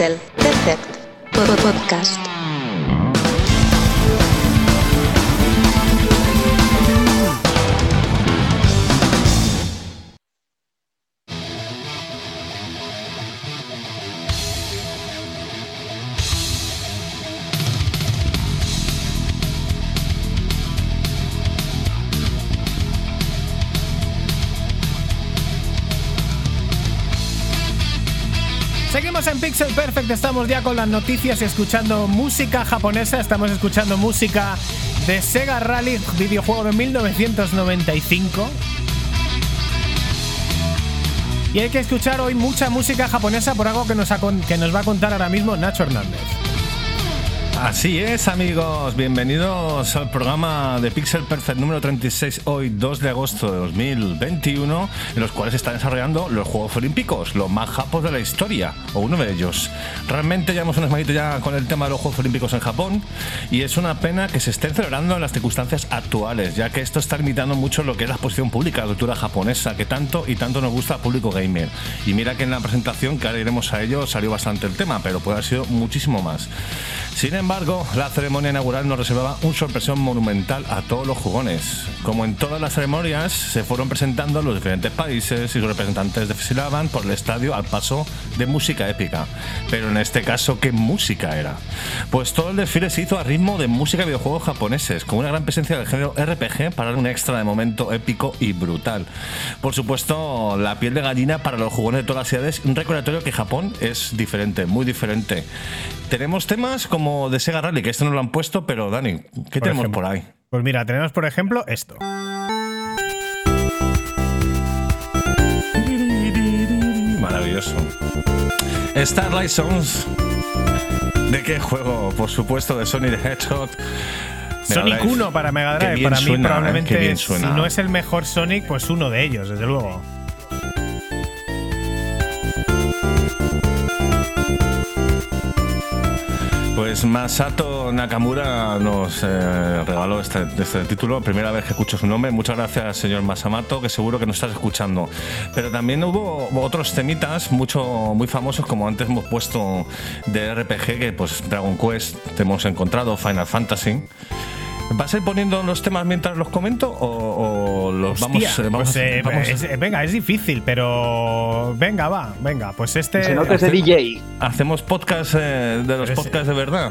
Pixel Perfect Pod- Podcast. Pixel Perfect, estamos ya con las noticias y escuchando música japonesa. Estamos escuchando música de Sega Rally, videojuego de 1995. Y hay que escuchar hoy mucha música japonesa por algo que nos, va a contar ahora mismo Nacho Hernández. Así es, amigos. Bienvenidos al programa de Pixel Perfect número 36, hoy 2 de agosto de 2021, en los cuales se están desarrollando los Juegos Olímpicos, los más japos de la historia, o uno de ellos. Realmente llevamos una semanita ya con el tema de los Juegos Olímpicos en Japón, y es una pena que se estén celebrando en las circunstancias actuales, ya que esto está limitando mucho lo que es la exposición pública, la cultura japonesa, que tanto y tanto nos gusta al público gamer. Y mira que en la presentación, que ahora iremos a ello, salió bastante el tema, pero puede haber sido muchísimo más. Sin embargo, la ceremonia inaugural nos reservaba un sorpresión monumental a todos los jugones. Como en todas las ceremonias, se fueron presentando los diferentes países y sus representantes desfilaban por el estadio al paso de música épica. Pero en este caso, ¿qué música era? Pues todo el desfile se hizo a ritmo de música de videojuegos japoneses, con una gran presencia del género RPG para dar un extra de momento épico y brutal. Por supuesto, la piel de gallina para los jugones de todas las ciudades, un recordatorio que Japón es diferente, muy diferente. Tenemos temas como de Sega Rally, que esto no lo han puesto, pero Dani, ¿qué tenemos ejemplo. por ahí? Pues mira, tenemos por ejemplo esto. Maravilloso. Starlight Songs. ¿De qué juego? Por supuesto, de Sonic the Hedgehog. Sonic Drive. 1 para Mega Drive. Para mí suena, ¿eh? probablemente, si no es el mejor Sonic, pues uno de ellos, desde luego. Pues Masato Nakamura nos eh, regaló este, este título, primera vez que escucho su nombre. Muchas gracias, señor Masamato, que seguro que nos estás escuchando. Pero también hubo otros temitas mucho, muy famosos, como antes hemos puesto de RPG, que pues Dragon Quest hemos encontrado, Final Fantasy. ¿Vas a ir poniendo los temas mientras los comento o, o los vamos, Hostia, eh, vamos, pues, eh, vamos- es- eh, venga, es difícil, pero venga, va, venga, pues este. Se nota ese DJ. hacemos podcast eh, de los podcasts de verdad?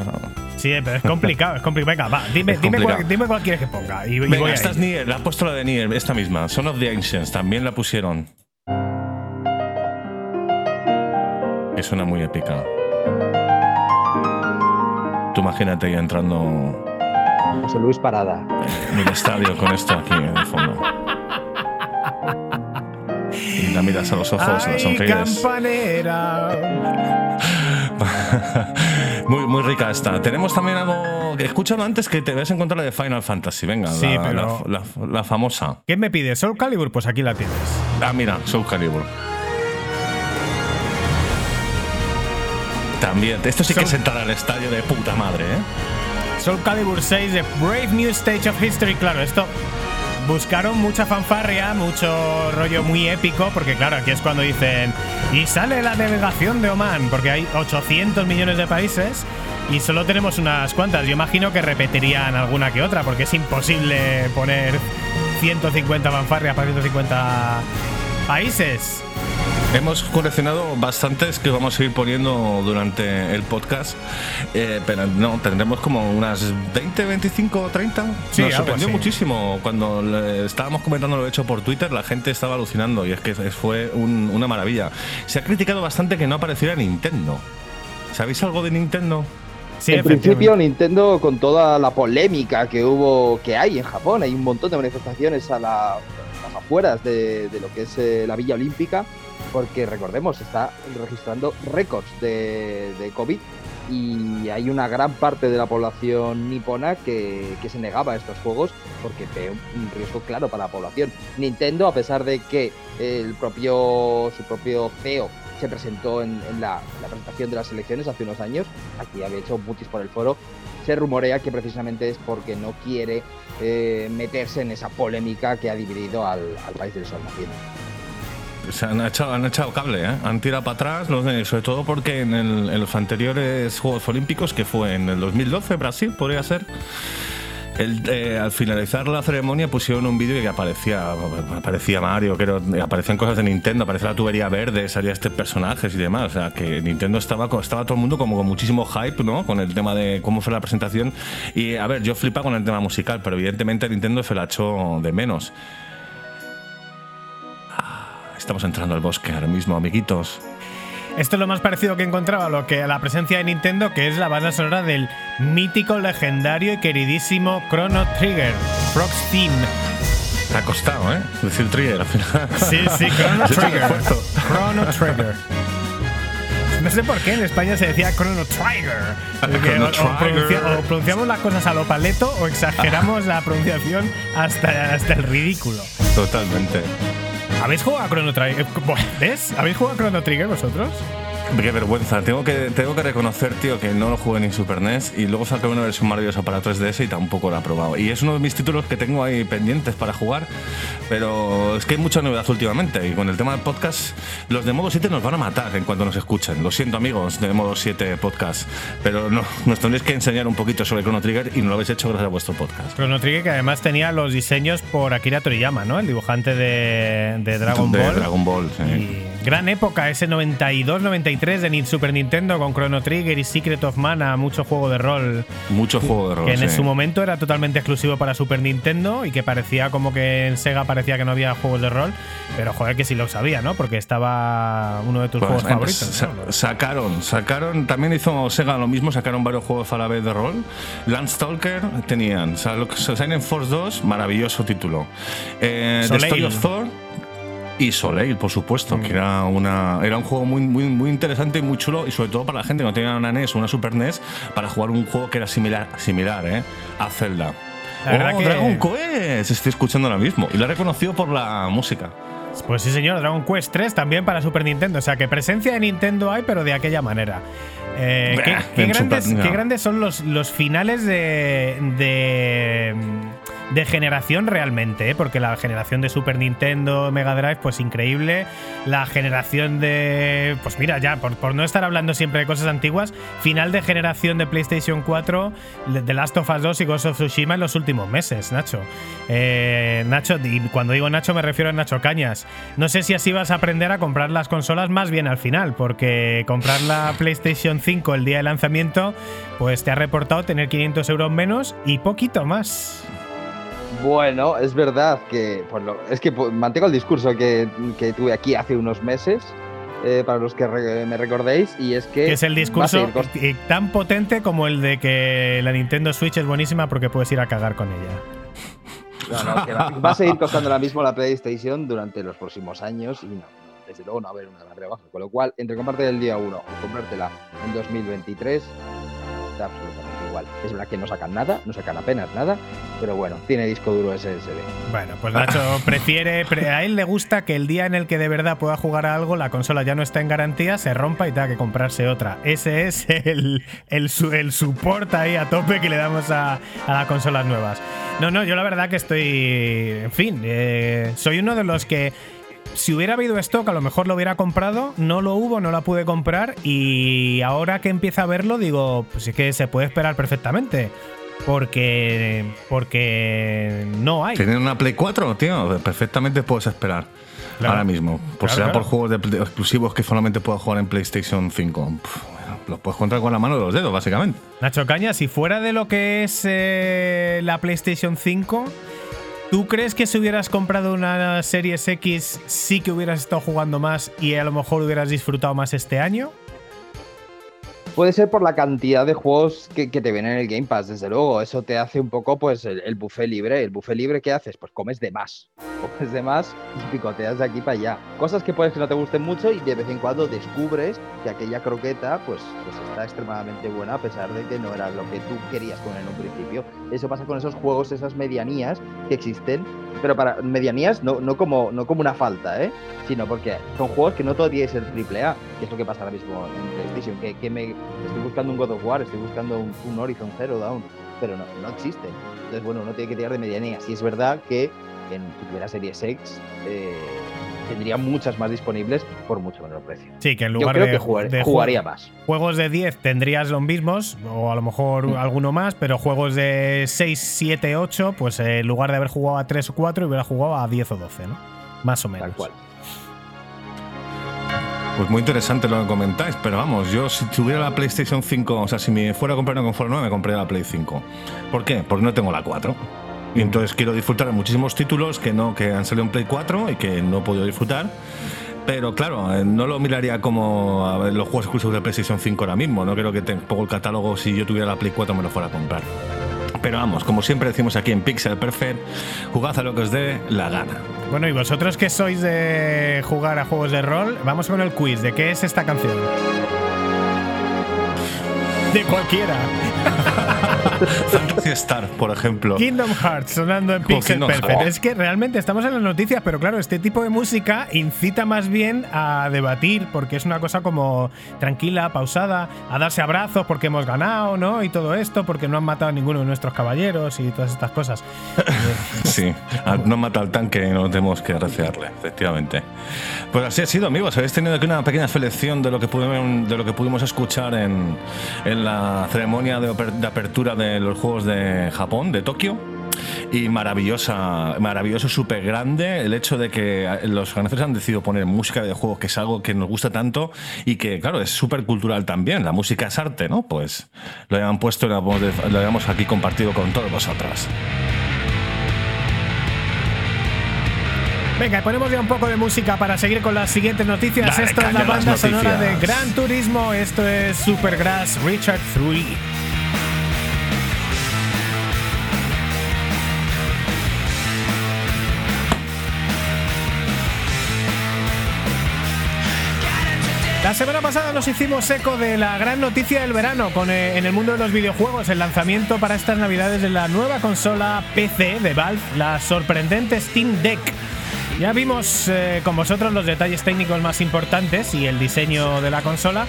Sí, pero es complicado, es complicado. Venga, va, dime, dime, cuál, complicado. dime cuál quieres que ponga. Y, y Venga, voy esta es. Nier, la ha puesto la de Nier, esta misma. Son of the Ancients, también la pusieron. Que suena muy épica. Tú imagínate ahí entrando José Luis Parada. en el estadio con esto aquí en el fondo. Y la miras a los ojos y la Ay, sonríes. campanera. Muy, muy rica esta. Tenemos también algo. Escúchalo antes que te ves a encontrar la de Final Fantasy. Venga, Sí, la, pero- la- la- la famosa. ¿Qué me pides? ¿Soul Calibur? Pues aquí la tienes. Ah, mira, Soul Calibur. También, esto sí que Soul- es entrar al estadio de puta madre, ¿eh? Soul Calibur 6 de Brave New Stage of History. Claro, esto buscaron mucha fanfarria, mucho rollo muy épico, porque claro, aquí es cuando dicen, y sale la delegación de Oman, porque hay 800 millones de países y solo tenemos unas cuantas. Yo imagino que repetirían alguna que otra, porque es imposible poner 150 fanfarrias para 150 países. Hemos coleccionado bastantes que vamos a ir poniendo durante el podcast, eh, pero no, tendremos como unas 20, 25, 30. Sí, Nos sorprendió así. muchísimo cuando le- estábamos comentando lo hecho por Twitter, la gente estaba alucinando y es que fue un- una maravilla. Se ha criticado bastante que no apareciera Nintendo. ¿Sabéis algo de Nintendo? Sí, en principio, Nintendo, con toda la polémica que hubo, que hay en Japón, hay un montón de manifestaciones a, la- a las afueras de, de lo que es eh, la Villa Olímpica. Porque recordemos, está registrando récords de, COVID y hay una gran parte de la población nipona que, que, se negaba a estos juegos porque ve un riesgo claro para la población. Nintendo, a pesar de que el propio, su propio CEO se presentó en, la, presentación de las elecciones hace unos años, aquí había hecho mutis por el foro, se rumorea que precisamente es porque no quiere eh, meterse en esa polémica que ha dividido al, al país del sol naciente se han echado, han echado cable, ¿eh? han tirado para atrás, sobre todo porque en, el, en, los anteriores Juegos Olímpicos, que fue en el 2012, Brasil, podría ser, el, eh, al finalizar la ceremonia pusieron un vídeo que aparecía, aparecía Mario, creo, aparecían cosas de Nintendo, aparecía la tubería verde, salía este personajes y demás. O sea, que Nintendo estaba, estaba todo el mundo como con muchísimo hype, ¿no? Con el tema de cómo fue la presentación. Y a ver, yo flipa con el tema musical, pero evidentemente Nintendo se la echó de menos. Estamos entrando al bosque ahora mismo, amiguitos. Esto es lo más parecido que he encontrado a lo que a la presencia de Nintendo, que es la banda sonora del mítico, legendario y queridísimo Chrono Trigger, Frog's Theme. Te ha costado, ¿eh? Decir Trigger al final. Sí, sí, Chrono Trigger. Chrono Trigger. No sé por qué en España se decía Chrono Trigger. Chrono o, o, pronuncia, o, pronunciamos las cosas a lo paleto o exageramos la pronunciación hasta, hasta el ridículo. Totalmente. ¿Habéis jugado a Chrono Trigger? ¿Ves? ¿Habéis jugado a Chrono Trigger vosotros? Qué vergüenza. Tengo que, tengo que reconocer, tío, que no lo jugué ni en Super NES y luego saqué una versión maravillosa para 3DS y tampoco la he probado. Y es uno de mis títulos que tengo ahí pendientes para jugar, pero es que hay mucha novedad últimamente y con el tema del podcast, los de modo 7 nos van a matar en cuanto nos escuchen. Lo siento, amigos de modo 7 podcast, pero no, nos tendréis que enseñar un poquito sobre Chrono Trigger y no lo habéis hecho gracias a vuestro podcast. Chrono Trigger que además tenía los diseños por Akira Toriyama, ¿no? El dibujante de, de Dragon de Ball. Dragon Ball, sí. Y gran época, ese 92-93 de Super Nintendo con Chrono Trigger y Secret of Mana, mucho juego de rol. Mucho juego de rol. Que en sí. su momento era totalmente exclusivo para Super Nintendo y que parecía como que en Sega parecía que no había juegos de rol, pero joder que sí lo sabía, ¿no? Porque estaba uno de tus Pues, juegos eh, favoritos. sacaron, sacaron, también hizo Sega lo mismo, sacaron varios juegos a la vez de rol. Landstalker tenían, Silent Force 2, maravilloso título. Eh, The. Story of Thor y Soleil, por supuesto, Mm. que era, una, era un juego muy, muy, muy interesante y muy chulo, y sobre todo para la gente que no tenía una NES o una Super NES, para jugar un juego que era similar, similar ¿eh? a Zelda. La verdad oh, que- Dragon Quest, estoy escuchando ahora mismo. Y lo he reconocido por la música. Pues sí, señor, Dragon Quest 3 también para Super Nintendo. O sea, que presencia de Nintendo hay, pero de aquella manera. Eh, Bah, ¿qué, grandes, Super- no. qué grandes son los, los finales de, de, de generación realmente, ¿eh? porque la generación de Super Nintendo, Mega Drive, pues increíble. La generación de. Pues mira, ya, por, no estar hablando siempre de cosas antiguas, final de generación de PlayStation 4, The Last of Us 2 y Ghost of Tsushima en los últimos meses, Nacho. Eh, Nacho, y cuando digo Nacho me refiero a Nacho Cañas. No sé si así vas a aprender a comprar las consolas más bien al final, porque comprar la PlayStation 5 el día de lanzamiento, pues te ha reportado tener 500 euros menos y poquito más. Bueno, es verdad que pues lo- es que pues, mantengo el discurso que, que tuve aquí hace unos meses, eh, para los que re- me recordéis, y es que, es el discurso tan potente como el de que la Nintendo Switch es buenísima porque puedes ir a cagar con ella. no, no, que va, va a seguir costando ahora mismo la PlayStation durante los próximos años y no, desde luego no va a haber una gran rebaja. Con lo cual, entre comprarte el día 1 o comprártela en 2023, da absolutamente igual. Es verdad que no sacan nada, no sacan apenas nada, pero bueno, tiene disco duro SSD. Bueno, pues Nacho prefiere, pre- a él le gusta que el día en el que de verdad pueda jugar a algo, la consola ya no está en garantía, se rompa y tenga que comprarse otra. Ese es el, el, el support ahí a tope que le damos a, a las consolas nuevas. No, no, yo la verdad que estoy, en fin, eh, soy uno de los que si hubiera habido stock, a lo mejor lo hubiera comprado. No lo hubo, no la pude comprar. Y ahora que empieza a verlo, digo, pues es que se puede esperar perfectamente. Porque. Porque no hay. Tienen una Play 4, tío. Perfectamente puedes esperar. Claro. Ahora mismo. Por Claro, será claro. por juegos de- de exclusivos que solamente puedas jugar en PlayStation 5. Puf, bueno, los puedes contar con la mano de los dedos, básicamente. Nacho Caña, si fuera de lo que es eh, la PlayStation 5, ¿tú crees que si hubieras comprado una Series X sí que hubieras estado jugando más y a lo mejor hubieras disfrutado más este año? Puede ser por la cantidad de juegos que, te vienen en el Game Pass, desde luego. Eso te hace un poco, pues, el, el buffet libre. ¿El buffet libre qué haces? Pues comes de más. Coges de más y picoteas de aquí para allá. Cosas que puedes que no te gusten mucho y de vez en cuando descubres que aquella croqueta pues, pues está extremadamente buena a pesar de que no era lo que tú querías poner en un principio. Eso pasa con esos juegos, esas medianías que existen, pero para medianías no, no, como, no como una falta, ¿eh? sino porque son juegos que no todo tiene que ser triple A, que es lo que pasa ahora mismo en PlayStation, que, que me estoy buscando un God of War, estoy buscando un, un Horizon Zero Dawn, pero no, no existen. Entonces, bueno, uno tiene que tirar de medianías. Y es verdad que en si tuviera Series X eh, tendría muchas más disponibles por mucho menor precio. Sí, que en Yo lugar creo de, que jugar- de jugaría más. juegos de 10 tendrías los mismos, o a lo mejor Mm. alguno más, pero juegos de 6, 7, 8, pues eh, en lugar de haber jugado a 3 o 4, hubiera jugado a 10 o 12, ¿no? Más o menos. Tal cual. Pues muy interesante lo que comentáis, pero vamos, yo si tuviera la PlayStation 5, o sea, si me fuera a comprar una consola nueva, me compraría la Play 5. ¿Por qué? Porque no tengo la 4. Y entonces quiero disfrutar de muchísimos títulos que no que han salido en Play 4 y que no he podido disfrutar. Pero claro, eh, no lo miraría como a ver, los juegos exclusivos de PlayStation 5 ahora mismo. No creo que tampoco el catálogo, si yo tuviera la Play 4, me lo fuera a comprar. Pero vamos, como siempre decimos aquí en Pixel Perfect, jugad a lo que os dé la gana. Bueno, y vosotros que sois de jugar a juegos de rol, vamos con el quiz. ¿De qué es esta canción? De cualquiera. Fantasy Star, por ejemplo. Kingdom Hearts sonando en Pixel Perfect. Es que realmente estamos en las noticias, pero claro, este tipo de música incita más bien a debatir, porque es una cosa como tranquila, pausada, a darse abrazos porque hemos ganado, ¿no? Y todo esto, porque no han matado a ninguno de nuestros caballeros y todas estas cosas. Sí, al- no mata al tanque y no tenemos que recearle, efectivamente. Pues así ha sido, amigos. Habéis tenido aquí una pequeña selección de lo que pudimos, de lo que pudimos escuchar en, en la ceremonia de, de apertura de los Juegos de Japón, de Tokio. Y maravillosa, maravilloso, súper grande el hecho de que los japoneses han decidido poner música de juegos, que es algo que nos gusta tanto y que, claro, es súper cultural también. La música es arte, ¿no? Pues lo habían puesto y lo habíamos aquí compartido con todos vosotros. Venga, ponemos ya un poco de música para seguir con las siguientes noticias. Dale, esto es la banda sonora de. Gran Turismo. Esto es Supergrass Richard 3. La semana pasada nos hicimos eco de la gran noticia del verano con, eh, en el mundo de los videojuegos, el lanzamiento para estas navidades de la nueva consola PC de Valve, la sorprendente Steam Deck. Ya vimos eh, con vosotros los detalles técnicos más importantes y el diseño de la consola.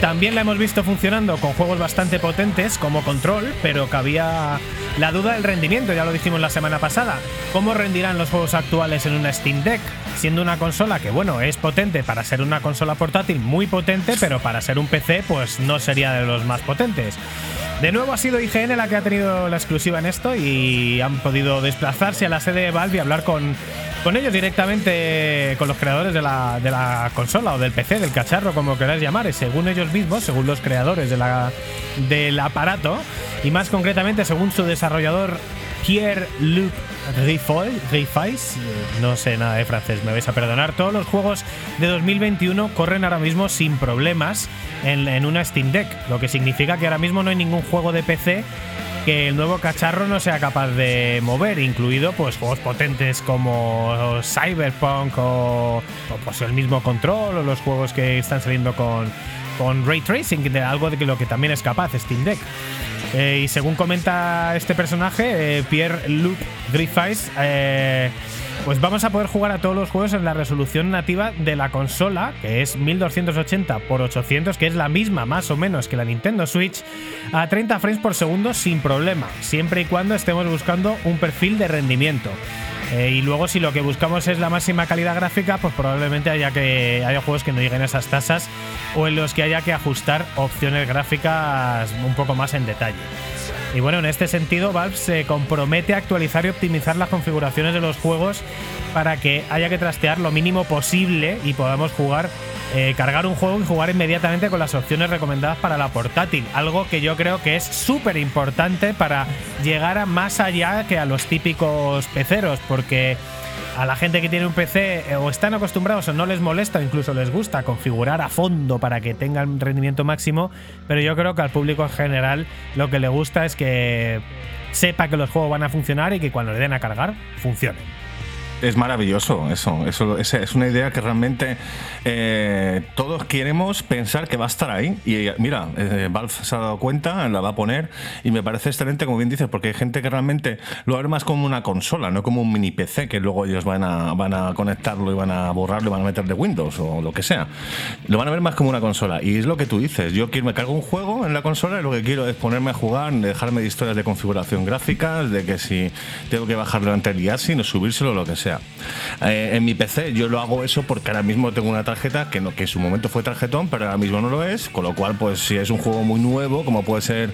También la hemos visto funcionando con juegos bastante potentes como Control, pero cabía la duda del rendimiento, ya lo dijimos la semana pasada. ¿Cómo rendirán los juegos actuales en una Steam Deck? Siendo una consola que, bueno, es potente para ser una consola portátil, muy potente, pero para ser un PC, pues no sería de los más potentes. De nuevo ha sido IGN la que ha tenido la exclusiva en esto y han podido desplazarse a la sede de Valve y hablar con, con ellos directamente, con los creadores de la, de la consola o del PC, del cacharro, como queráis llamar, según ellos mismos, según los creadores del aparato, y más concretamente según su desarrollador Pierre-Luc Rifoy- Rifais, eh, no sé nada de francés, me vais a perdonar. Todos los juegos de 2021 corren ahora mismo sin problemas en, una Steam Deck, lo que significa que ahora mismo no hay ningún juego de PC que el nuevo cacharro no sea capaz de mover, incluido pues juegos potentes como Cyberpunk o, o, pues el mismo Control o los juegos que están saliendo con, con Ray Tracing, algo de lo que también es capaz Steam Deck. Eh, y según comenta este personaje, eh, Pierre-Luc Griffiths, eh, pues vamos a poder jugar a todos los juegos en la resolución nativa de la consola, que es 1280 x 800, que es la misma más o menos que la Nintendo Switch, a 30 frames por segundo sin problema, siempre y cuando estemos buscando un perfil de rendimiento. Eh, y luego si lo que buscamos es la máxima calidad gráfica, pues probablemente haya que haya juegos que no lleguen a esas tasas o en los que haya que ajustar opciones gráficas un poco más en detalle. Y bueno, en este sentido, Valve se compromete a actualizar y optimizar las configuraciones de los juegos para que haya que trastear lo mínimo posible y podamos jugar, eh, cargar un juego y jugar inmediatamente con las opciones recomendadas para la portátil. Algo que yo creo que es súper importante para llegar a más allá que a los típicos peceros, porque a la gente que tiene un PC eh, o están acostumbrados o no les molesta incluso les gusta configurar a fondo para que tengan rendimiento máximo, pero yo creo que al público en general lo que le gusta es que sepa que los juegos van a funcionar y que cuando le den a cargar funcionen. Es maravilloso eso, eso, es una idea que realmente eh, todos queremos pensar que va a estar ahí. Y mira, eh, Valve se ha dado cuenta, la va a poner y me parece excelente, como bien dices, porque hay gente que realmente lo ve más como una consola, no como un mini PC que luego ellos van a, van a conectarlo y van a borrarlo y van a meter de Windows o lo que sea. Lo van a ver más como una consola. Y es lo que tú dices, yo quiero, me cargo un juego en la consola y lo que quiero es ponerme a jugar, dejarme de historias de configuración gráfica, de que si tengo que bajar delante el IASI, no subírselo, lo que sea. Eh, en mi PC yo lo hago eso porque ahora mismo tengo una tarjeta que, no, que en su momento fue tarjetón, pero ahora mismo no lo es, con lo cual pues si es un juego muy nuevo, como puede ser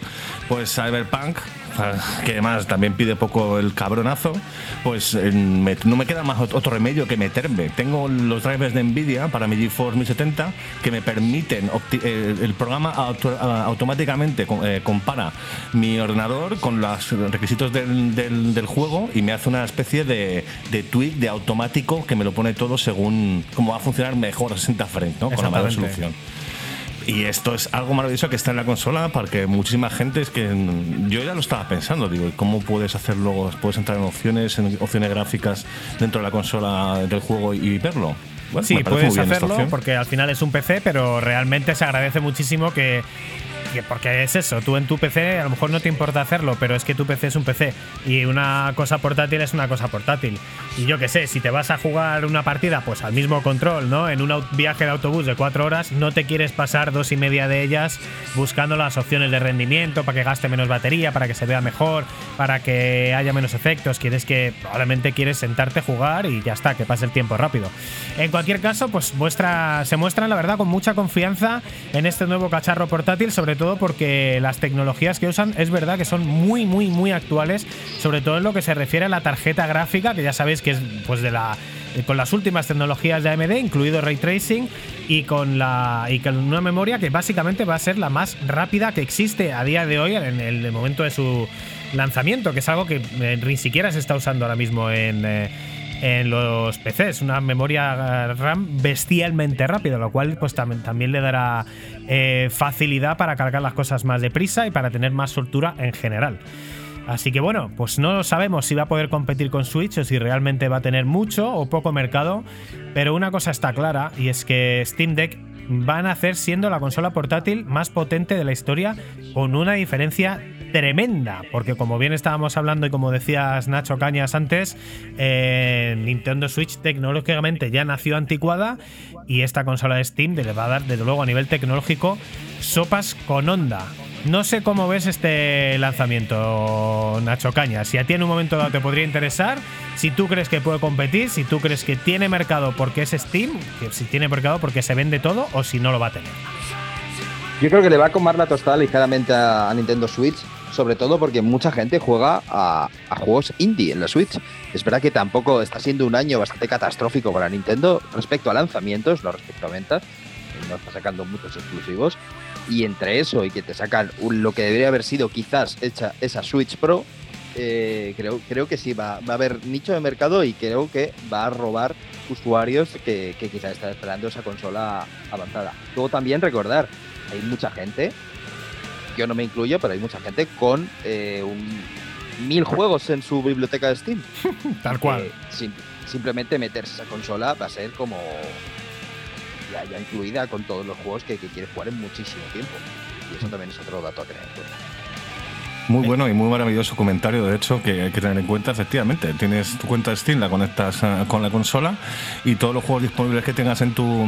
pues Cyberpunk, que además también pide poco el cabronazo, pues no me queda más otro remedio que meterme. Tengo los drivers de Nvidia para mi GeForce 1070 que me permiten, eh, el programa automáticamente eh, compara mi ordenador con los requisitos del, juego y me hace una especie de, de tweak de automático que me lo pone todo según cómo va a funcionar mejor a 60 frames, ¿no? con la mayor resolución. Y esto es algo maravilloso que está en la consola para que muchísima gente es que yo ya lo estaba pensando, digo, ¿cómo puedes hacerlo? Puedes entrar en opciones, en opciones gráficas dentro de la consola del juego y verlo. sí, puedes hacerlo porque al final es un PC, pero realmente se agradece muchísimo que porque es eso, tú en tu PC a lo mejor no te importa hacerlo, pero es que tu PC es un PC y una cosa portátil es una cosa portátil. Y yo qué sé, si te vas a jugar una partida, pues al mismo control, ¿no? En un viaje de autobús de cuatro horas, no te quieres pasar dos y media de ellas buscando las opciones de rendimiento para que gaste menos batería, para que se vea mejor, para que haya menos efectos. Quieres que probablemente quieres sentarte a jugar y ya está, que pase el tiempo rápido. En cualquier caso, pues muestra, se muestran la verdad con mucha confianza en este nuevo cacharro portátil, sobre todo todo porque las tecnologías que usan es verdad que son muy, muy, muy actuales, sobre todo en lo que se refiere a la tarjeta gráfica, que ya sabéis que es pues de la con las últimas tecnologías de AMD, incluido ray tracing, y con, la, y con una memoria que básicamente va a ser la más rápida que existe a día de hoy en el momento de su lanzamiento, que es algo que eh, ni siquiera se está usando ahora mismo en, eh, en los PCs, una memoria RAM bestialmente rápida, lo cual pues también, también le dará eh, facilidad para cargar las cosas más deprisa y para tener más soltura en general. Así que bueno, pues no sabemos si va a poder competir con Switch o si realmente va a tener mucho o poco mercado, pero una cosa está clara y es que Steam Deck van a hacer siendo la consola portátil más potente de la historia con una diferencia tremenda, porque como bien estábamos hablando y como decías Nacho Cañas antes, eh, Nintendo Switch tecnológicamente ya nació anticuada y esta consola de Steam le va a dar desde luego a nivel tecnológico sopas con onda. No sé cómo ves este lanzamiento, Nacho Cañas. Si a ti en un momento dado te podría interesar, si tú crees que puede competir, si tú crees que tiene mercado porque es Steam, si tiene mercado porque se vende todo o si no lo va a tener. Yo creo que le va a comer la tostada ligeramente a Nintendo Switch sobre todo porque mucha gente juega a, juegos indie en la Switch. Es verdad que tampoco está siendo un año bastante catastrófico para Nintendo respecto a lanzamientos, no respecto a ventas. No está sacando muchos exclusivos. Y entre eso y que te sacan lo que debería haber sido quizás hecha esa Switch Pro, eh, creo, creo que sí, va, va, a haber nicho de mercado y creo que va a robar usuarios que, que quizás están esperando esa consola avanzada. Luego también recordar, hay mucha gente yo no me incluyo, pero hay mucha gente con eh, mil juegos en su biblioteca de Steam. Tal cual. simplemente meterse esa consola va a ser como ya, incluida con todos los juegos que, que quieres jugar en muchísimo tiempo. Y eso también es otro dato a tener en cuenta. Muy bueno y muy maravilloso comentario, de hecho, que hay que tener en cuenta, efectivamente. Tienes tu cuenta de Steam, la conectas eh, con la consola y todos los juegos disponibles que tengas en tu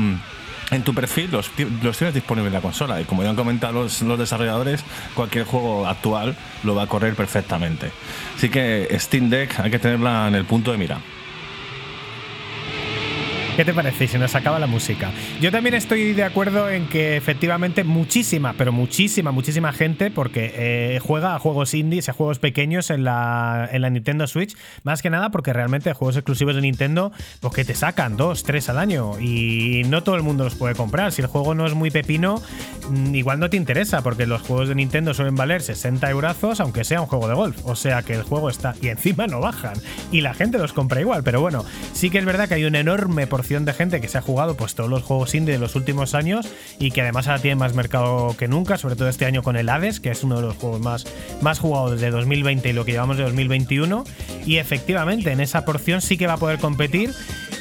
en tu perfil los, los, tienes disponibles en la consola y como ya han comentado los, los, desarrolladores, cualquier juego actual lo va a correr perfectamente. Así que Steam Deck hay que tenerla en el punto de mira. ¿Qué te parece? Si nos acaba la música. Yo también estoy de acuerdo en que efectivamente muchísima, pero muchísima, muchísima gente, porque eh, juega a juegos indies, a juegos pequeños en la, en la Nintendo Switch, más que nada porque realmente juegos exclusivos de Nintendo, pues que te sacan dos, tres al año y no todo el mundo los puede comprar. Si el juego no es muy pepino, mm, igual no te interesa, porque los juegos de Nintendo suelen valer 60 eurazos, aunque sea un juego de golf. O sea que el juego está y encima no bajan y la gente los compra igual, pero bueno, sí que es verdad que hay un enorme porcentaje de gente que se ha jugado pues todos los juegos indie de los últimos años y que además ahora tiene más mercado que nunca, sobre todo este año con el Hades, que es uno de los juegos más, más jugados desde 2020 y lo que llevamos de 2021. Y efectivamente, en esa porción sí que va a poder competir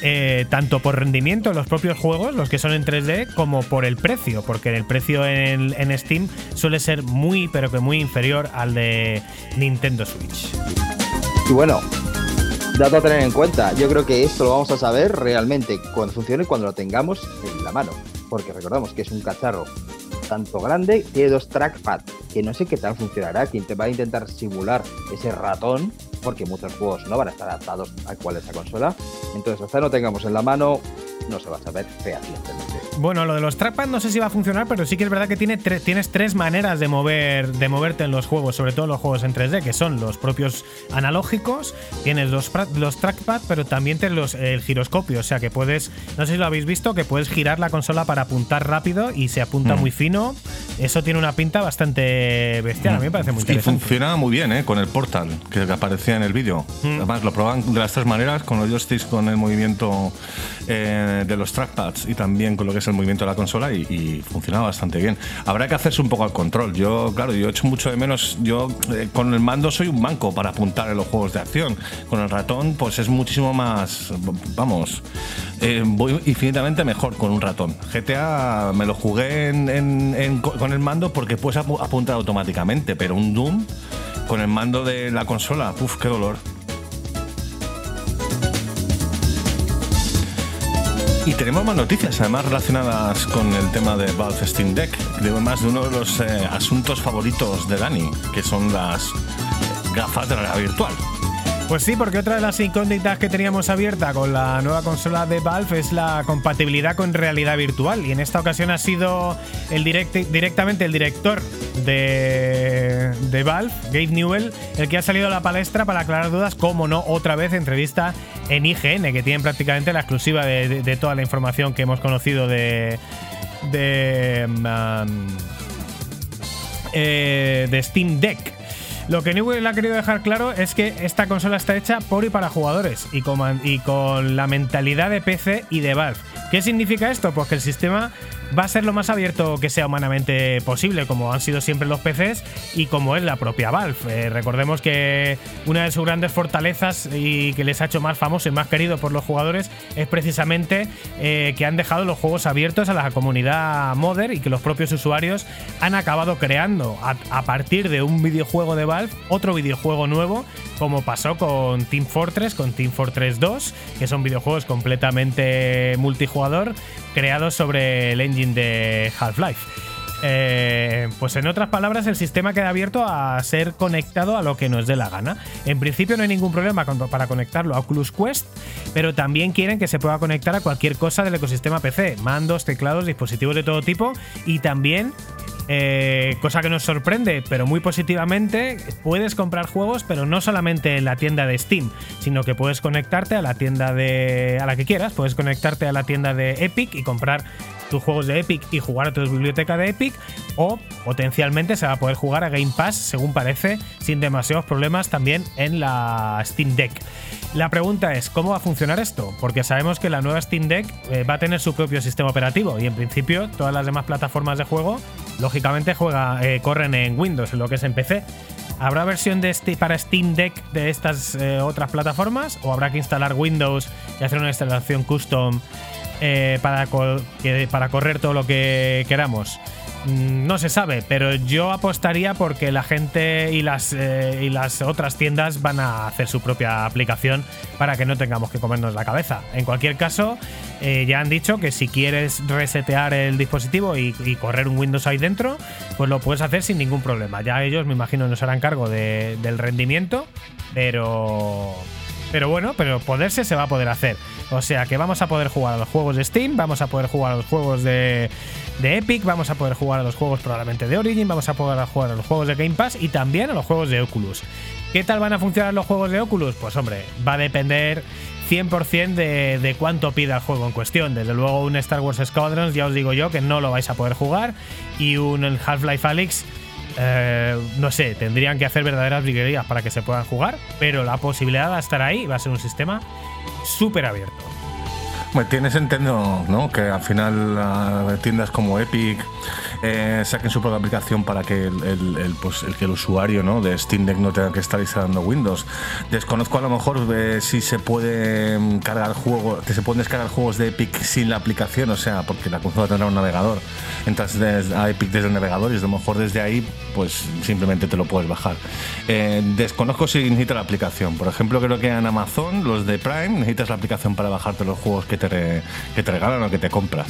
eh, tanto por rendimiento en los propios juegos, los que son en 3D, como por el precio, porque el precio en, en Steam suele ser muy, pero que muy inferior al de Nintendo Switch. Y bueno, dato a tener en cuenta, yo creo que esto lo vamos a saber realmente cuando funcione, cuando lo tengamos en la mano, porque recordamos que es un cacharro tanto grande, tiene dos trackpad, que no sé qué tal funcionará, que te va a intentar simular ese ratón, porque muchos juegos no van a estar adaptados a cuál es la consola. Entonces, hasta no tengamos en la mano, no se va a saber fehacientemente. Bueno, lo de los trackpad no sé si va a funcionar, pero sí que es verdad que tiene tienes tres maneras de mover, de moverte en los juegos, sobre todo los juegos en 3D, que son los propios analógicos, tienes los, los trackpad, pero también tienes los, el giroscopio, o sea que puedes, no sé si lo habéis visto, que puedes girar la consola para apuntar rápido y se apunta Mm. muy fino. Eso tiene una pinta bastante bestial, a mí me parece muy Y interesante. funciona muy bien, ¿eh? Con el portal que aparecía en el vídeo. Mm. Además, lo proban de las tres maneras, con los joysticks, con el movimiento eh, de los trackpads y también con lo que es el movimiento de la consola y, y funciona bastante bien. Habrá que hacerse un poco al control. Yo, claro, yo echo mucho de menos. Yo eh, con el mando soy un manco para apuntar en los juegos de acción. Con el ratón, pues es muchísimo más. Vamos, eh, voy infinitamente mejor con un ratón. GTA me lo jugué en- en- en- con el mando porque puedes apu- apuntar automáticamente, pero un Doom con el mando de la consola, uf, qué dolor. Y tenemos más noticias, además relacionadas con el tema de Valve Steam Deck, además de uno de los eh, asuntos favoritos de Dani, que son las gafas de realidad virtual. Pues sí, porque otra de las incógnitas que teníamos abierta con la nueva consola de Valve es la compatibilidad con realidad virtual. Y en esta ocasión ha sido el direct- directamente el director de, de Valve, Gabe Newell, el que ha salido a la palestra para aclarar dudas, como no, otra vez entrevista en IGN, que tienen prácticamente la exclusiva de, toda la información que hemos conocido de. de. um, eh, de Steam Deck. Lo que Newell ha querido dejar claro es que esta consola está hecha por y para jugadores y con, la mentalidad de PC y de Valve. ¿Qué significa esto? Pues que el sistema va a ser lo más abierto que sea humanamente posible, como han sido siempre los PCs y como es la propia Valve. Eh, recordemos que una de sus grandes fortalezas y que les ha hecho más famoso y más querido por los jugadores es precisamente eh, que han dejado los juegos abiertos a la comunidad modder y que los propios usuarios han acabado creando a, a partir de un videojuego de Valve otro videojuego nuevo, como pasó con Team Fortress, con Team Fortress 2, que son videojuegos completamente multijugador creados sobre el engine de Half-Life. Eh, pues en otras palabras, el sistema queda abierto a ser conectado a lo que nos dé la gana. En principio no hay ningún problema para conectarlo a Oculus Quest, pero también quieren que se pueda conectar a cualquier cosa del ecosistema PC, mandos, teclados, dispositivos de todo tipo y también eh, cosa que nos sorprende, pero muy positivamente, puedes comprar juegos, pero no solamente en la tienda de Steam, sino que puedes conectarte a la tienda de. a la que quieras, puedes conectarte a la tienda de Epic y comprar juegos de Epic y jugar a tu biblioteca de Epic, o potencialmente se va a poder jugar a Game Pass, según parece, sin demasiados problemas también en la Steam Deck. La pregunta es, ¿cómo va a funcionar esto? Porque sabemos que la nueva Steam Deck eh, va a tener su propio sistema operativo y en principio todas las demás plataformas de juego, lógicamente, juega, eh, corren en Windows, en lo que es en PC. ¿Habrá versión de este, para Steam Deck de estas eh, otras plataformas? ¿O habrá que instalar Windows y hacer una instalación custom eh, para, para correr todo lo que queramos? Mm, No se sabe, pero yo apostaría porque la gente y las, eh, y las otras tiendas van a hacer su propia aplicación para que no tengamos que comernos la cabeza. En cualquier caso, eh, ya han dicho que si quieres resetear el dispositivo y, correr un Windows ahí dentro, pues lo puedes hacer sin ningún problema. Ya ellos, me imagino, nos harán cargo de- del rendimiento, pero... Pero bueno, pero poderse se va a poder hacer. O sea que vamos a poder jugar a los juegos de Steam, vamos a poder jugar a los juegos de, de Epic, vamos a poder jugar a los juegos probablemente de Origin, vamos a poder jugar a los juegos de Game Pass y también a los juegos de Oculus. ¿Qué tal van a funcionar los juegos de Oculus? Pues hombre, va a depender 100% de, de cuánto pida el juego en cuestión. Desde luego un Star Wars Squadrons, ya os digo yo que no lo vais a poder jugar. Y un Half-Life Alyx, eh, no sé, tendrían que hacer verdaderas briguerías para que se puedan jugar. Pero la posibilidad a estar ahí, va a ser un sistema súper abierto. Bueno, tienes Nintendo, ¿no? Que al final uh, tiendas como Epic eh, saquen su propia aplicación para que el, el, el, pues, el, que el usuario ¿no? de Steam Deck no tenga que estar instalando Windows. Desconozco a lo mejor eh, si se puede mm, cargar juegos, que se pueden descargar juegos de Epic sin la aplicación, o sea, porque la consola tendrá un navegador. Entras desde, a Epic desde el navegador y a lo mejor desde ahí, pues simplemente te lo puedes bajar. Eh, desconozco si necesita la aplicación. Por ejemplo, creo que en Amazon, los de Prime, necesitas la aplicación para bajarte los juegos que te, re, que te regalan o que te compras.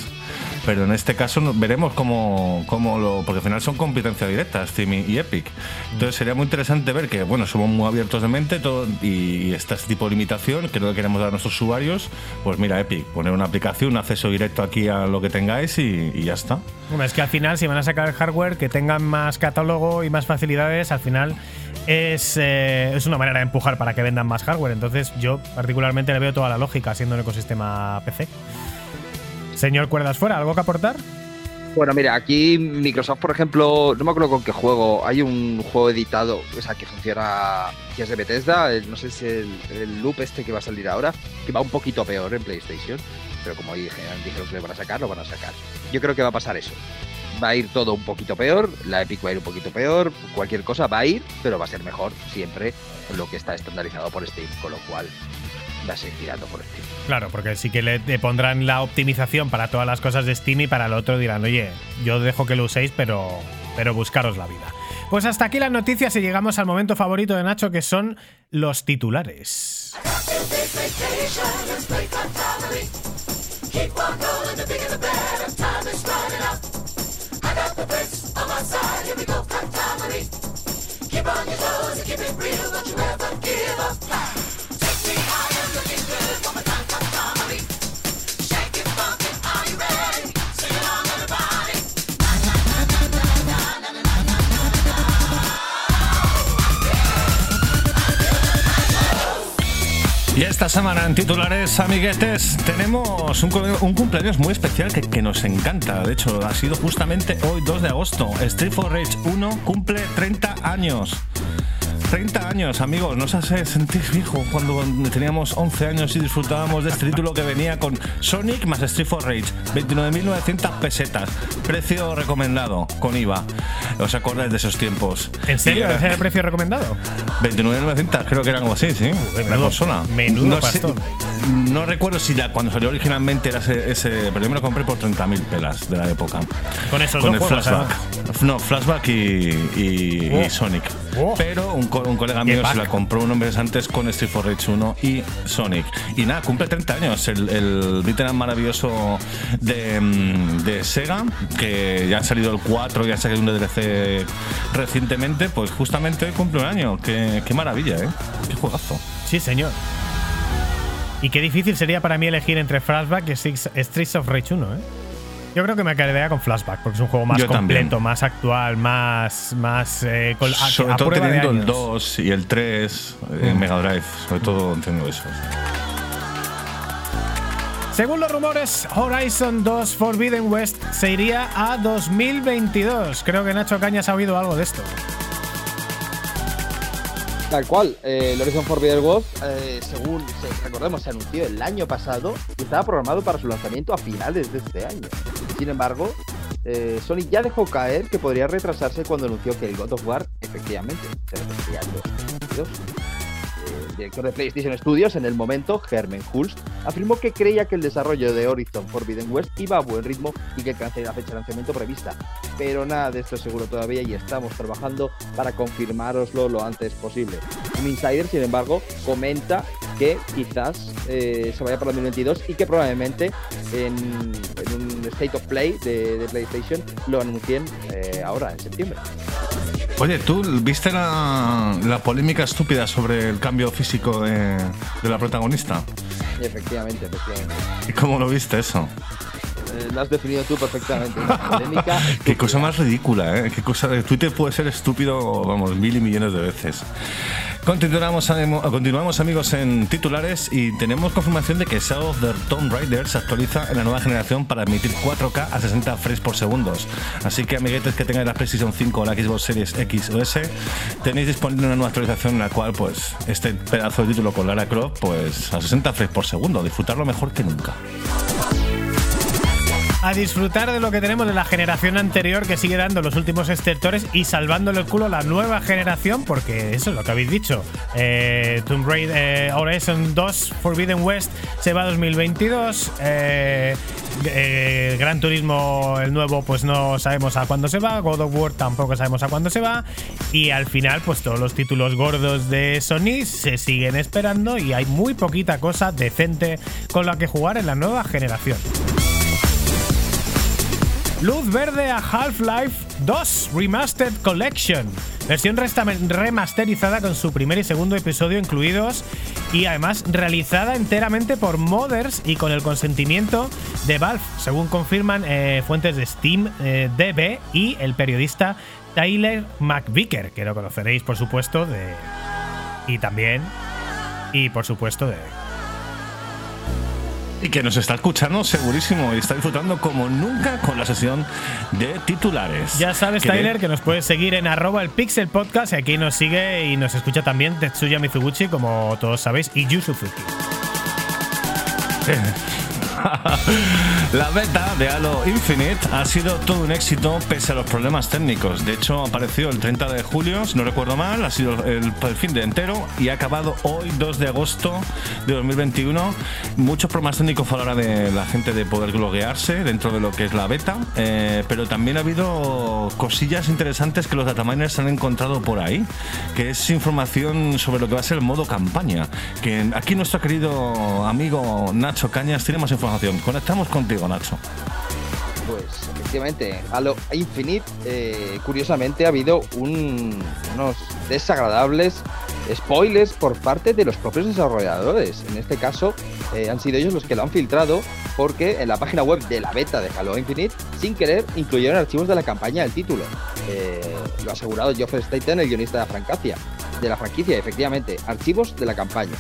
Pero en este caso veremos cómo, Porque al final son competencia directa, Steam y Epic. Entonces sería muy interesante ver que, bueno, somos muy abiertos de mente y, está este tipo de limitación que lo que queremos dar a nuestros usuarios. Pues mira, Epic, poner una aplicación, un acceso directo aquí a lo que tengáis y, y ya está. Bueno, es que al final, si van a sacar el hardware que tengan más catálogo y más facilidades, al final es, eh, es, una manera de empujar para que vendan más hardware. Entonces, yo particularmente le veo toda la lógica siendo un ecosistema PC. Señor Cuerdas Fuera, ¿algo que aportar? Bueno, mira, aquí Microsoft, por ejemplo, no me acuerdo con qué juego, hay un juego editado, o sea, que funciona, que es de Bethesda, no sé si el, loop este que va a salir ahora, que va un poquito peor en PlayStation, pero como dijeron, dijeron que lo van a sacar, lo van a sacar. Yo creo que va a pasar eso. Va a ir todo un poquito peor, la Epic va a ir un poquito peor, cualquier cosa va a ir, pero va a ser mejor siempre lo que está estandarizado por Steam, con lo cual va a seguir tirando por Steam. Claro, porque sí que le, le, pondrán la optimización para todas las cosas de Steam y para el otro dirán, oye, yo dejo que lo uséis, pero, pero buscaros la vida. Pues hasta aquí las noticias y llegamos al momento favorito de Nacho, que son los titulares. Keep on your toes and keep it real, don't you ever give up. Y esta semana en titulares, amiguetes, tenemos un, cumpleaños muy especial que, que, nos encanta. De hecho, ha sido justamente hoy, 2 de agosto. Street for Rage 1 cumple 30 años. 30 años, amigos, nos hace sentir viejo cuando teníamos 11 años y disfrutábamos de este título que venía con Sonic más Street for Rage, 29.900 pesetas, precio recomendado con IVA. ¿Os acordáis de esos tiempos? ¿En serio? ¿Ese era el precio recomendado? 29.900, creo que era algo así, sí. Menudo, consola. Menudo no, pastor. Sé, no recuerdo si la, cuando salió originalmente era ese, ese, pero yo me lo compré por 30.000 pelas de la época. Con esos con dos el juegos, flashback. No, flashback y, y, Oh. y Sonic. Oh. Pero un, co- un colega mío se la compró unos meses antes con Street for Rage 1 y Sonic. Y nada, cumple 30 años el, el beat'em maravilloso de, mm, de Sega, que ya ha salido el 4 y ha salido un DLC recientemente, pues justamente hoy cumple un año. Qué, qué maravilla, ¿eh? Qué juegazo. Sí, señor. Y qué difícil sería para mí elegir entre Flashback y Six- Streets of Rage 1, ¿eh? Yo creo que me quedaría con Flashback, porque es un juego más Yo completo, también. más actual, más. más eh, con- a- sobre a todo teniendo el años. 2 y el 3 en Mega Drive, sobre todo entiendo eso. Según los rumores, Horizon 2 Forbidden West se iría a 2022. Creo que Nacho Cañas ha oído algo de esto. Tal cual, eh, el Horizon Forbidden West, eh, según se- recordemos, se anunció el año pasado y estaba programado para su lanzamiento a finales de este año. Sin embargo, eh, Sony ya dejó caer que podría retrasarse cuando anunció que el God of War efectivamente se retrasaría en 2022. Director de PlayStation Studios en el momento, Herman Hulst, afirmó que creía que el desarrollo de Horizon Forbidden West iba a buen ritmo y que alcanzaría la fecha de lanzamiento prevista. Pero nada de esto es seguro todavía y estamos trabajando para confirmároslo lo antes posible. Un insider, sin embargo, comenta que quizás eh, se vaya para 2022 y que probablemente en, un State of Play de, de PlayStation lo anuncien eh, ahora, en septiembre. Oye, ¿tú viste la, la polémica estúpida sobre el cambio físico de, de la protagonista? Efectivamente, efectivamente. ¿Y cómo lo viste eso? Eh, lo has definido tú perfectamente. Polémica Qué cosa más ridícula, ¿eh? Qué cosa Twitter puede ser estúpido, vamos, mil y millones de veces. Continuamos, continuamos amigos en titulares y tenemos confirmación de que Shadow of the Tomb Raider se actualiza en la nueva generación para emitir 4K a 60 frames por segundos. Así que amiguetes que tengáis la PlayStation 5 o la Xbox Series X o S, tenéis disponible una nueva actualización en la cual pues este pedazo de título con Lara Croft pues a 60 frames por segundo, disfrutarlo mejor que nunca a disfrutar de lo que tenemos de la generación anterior que sigue dando los últimos estertores y salvándole el culo a la nueva generación, porque eso es lo que habéis dicho. Eh, Tomb Raider eh, Horizon 2 Forbidden West se va a 2022. Eh, eh, Gran Turismo, el nuevo, pues no sabemos a cuándo se va. God of War tampoco sabemos a cuándo se va. Y al final, pues todos los títulos gordos de Sony se siguen esperando y hay muy poquita cosa decente con la que jugar en la nueva generación. Luz verde a Half-Life 2 Remastered Collection. Versión remasterizada con su primer y segundo episodio incluidos y además realizada enteramente por modders y con el consentimiento de Valve, según confirman eh, fuentes de Steam eh, DB y el periodista Tyler McVicker, que lo conoceréis por supuesto de... y también... y por supuesto de y que nos está escuchando segurísimo y está disfrutando como nunca con la sesión de titulares. Ya sabes, Tyler, que nos puedes seguir en arroba el Pixel Podcast y aquí nos sigue y nos escucha también Tetsuya Mizuguchi, como todos sabéis, y Yusufuki. la beta de Halo Infinite ha sido todo un éxito pese a los problemas técnicos. De hecho, apareció el 30 de julio, si no recuerdo mal, ha sido el, fin de entero y ha acabado hoy, 2 de agosto de 2021. Muchos problemas técnicos a la hora de la gente de poder gloguearse dentro de lo que es la beta, eh, pero también ha habido cosillas interesantes que los dataminers han encontrado por ahí, que es información sobre lo que va a ser el modo campaña. Que aquí nuestro querido amigo Nacho Cañas tiene más información Conectamos contigo, Nacho. Pues efectivamente, Halo Infinite, eh, curiosamente ha habido unos desagradables spoilers por parte de los propios desarrolladores. En este caso, eh, han sido ellos los que lo han filtrado porque en la página web de la beta de Halo Infinite, sin querer, incluyeron archivos de la campaña del título. Eh, lo ha asegurado Geoffrey Staten, el guionista de la franquicia. De la franquicia, efectivamente, archivos de la campaña.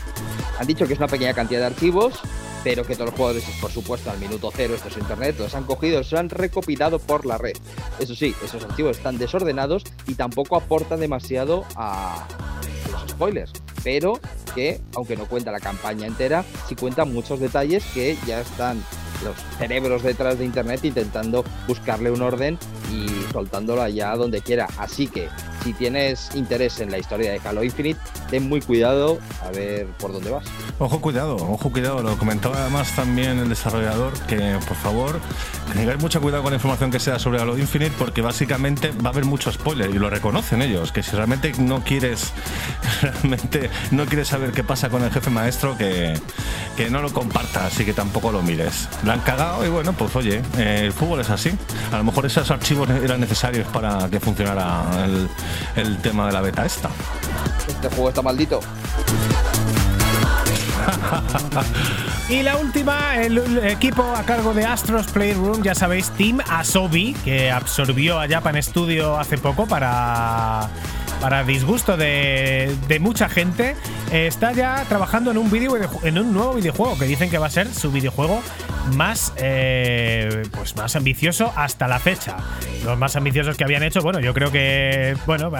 Han dicho que es una pequeña cantidad de archivos, pero que todos los jugadores, por supuesto, al minuto cero, esto es internet, los han cogido, los han recopilado por la red. Eso sí, esos archivos están desordenados y tampoco aportan demasiado a los spoilers, pero que, aunque no cuenta la campaña entera, sí cuenta muchos detalles que ya están los cerebros detrás de internet intentando buscarle un orden y soltándolo allá donde quiera. Así que si tienes interés en la historia de Halo Infinite, ten muy cuidado a ver por dónde vas. Ojo, cuidado, ojo, cuidado. Lo comentaba además también el desarrollador que, por favor, tengáis mucho cuidado con la información que sea sobre Halo Infinite porque básicamente va a haber mucho spoiler y lo reconocen ellos. Que si realmente no quieres, realmente no quieres saber qué pasa con el jefe maestro, que, que no lo compartas y que tampoco lo mires. La han cagado y bueno, pues oye, el fútbol es así. A lo mejor esos archivos eran necesarios para que funcionara el, el tema de la beta esta. Este juego está maldito. y la última, el equipo a cargo de Astros Playroom, ya sabéis, Team Asobi, que absorbió a Japan Studio hace poco para para disgusto de, mucha gente, está ya trabajando en un, video, en un nuevo videojuego que dicen que va a ser su videojuego más, eh, pues más ambicioso hasta la fecha. Los más ambiciosos que habían hecho, bueno, yo creo que, bueno,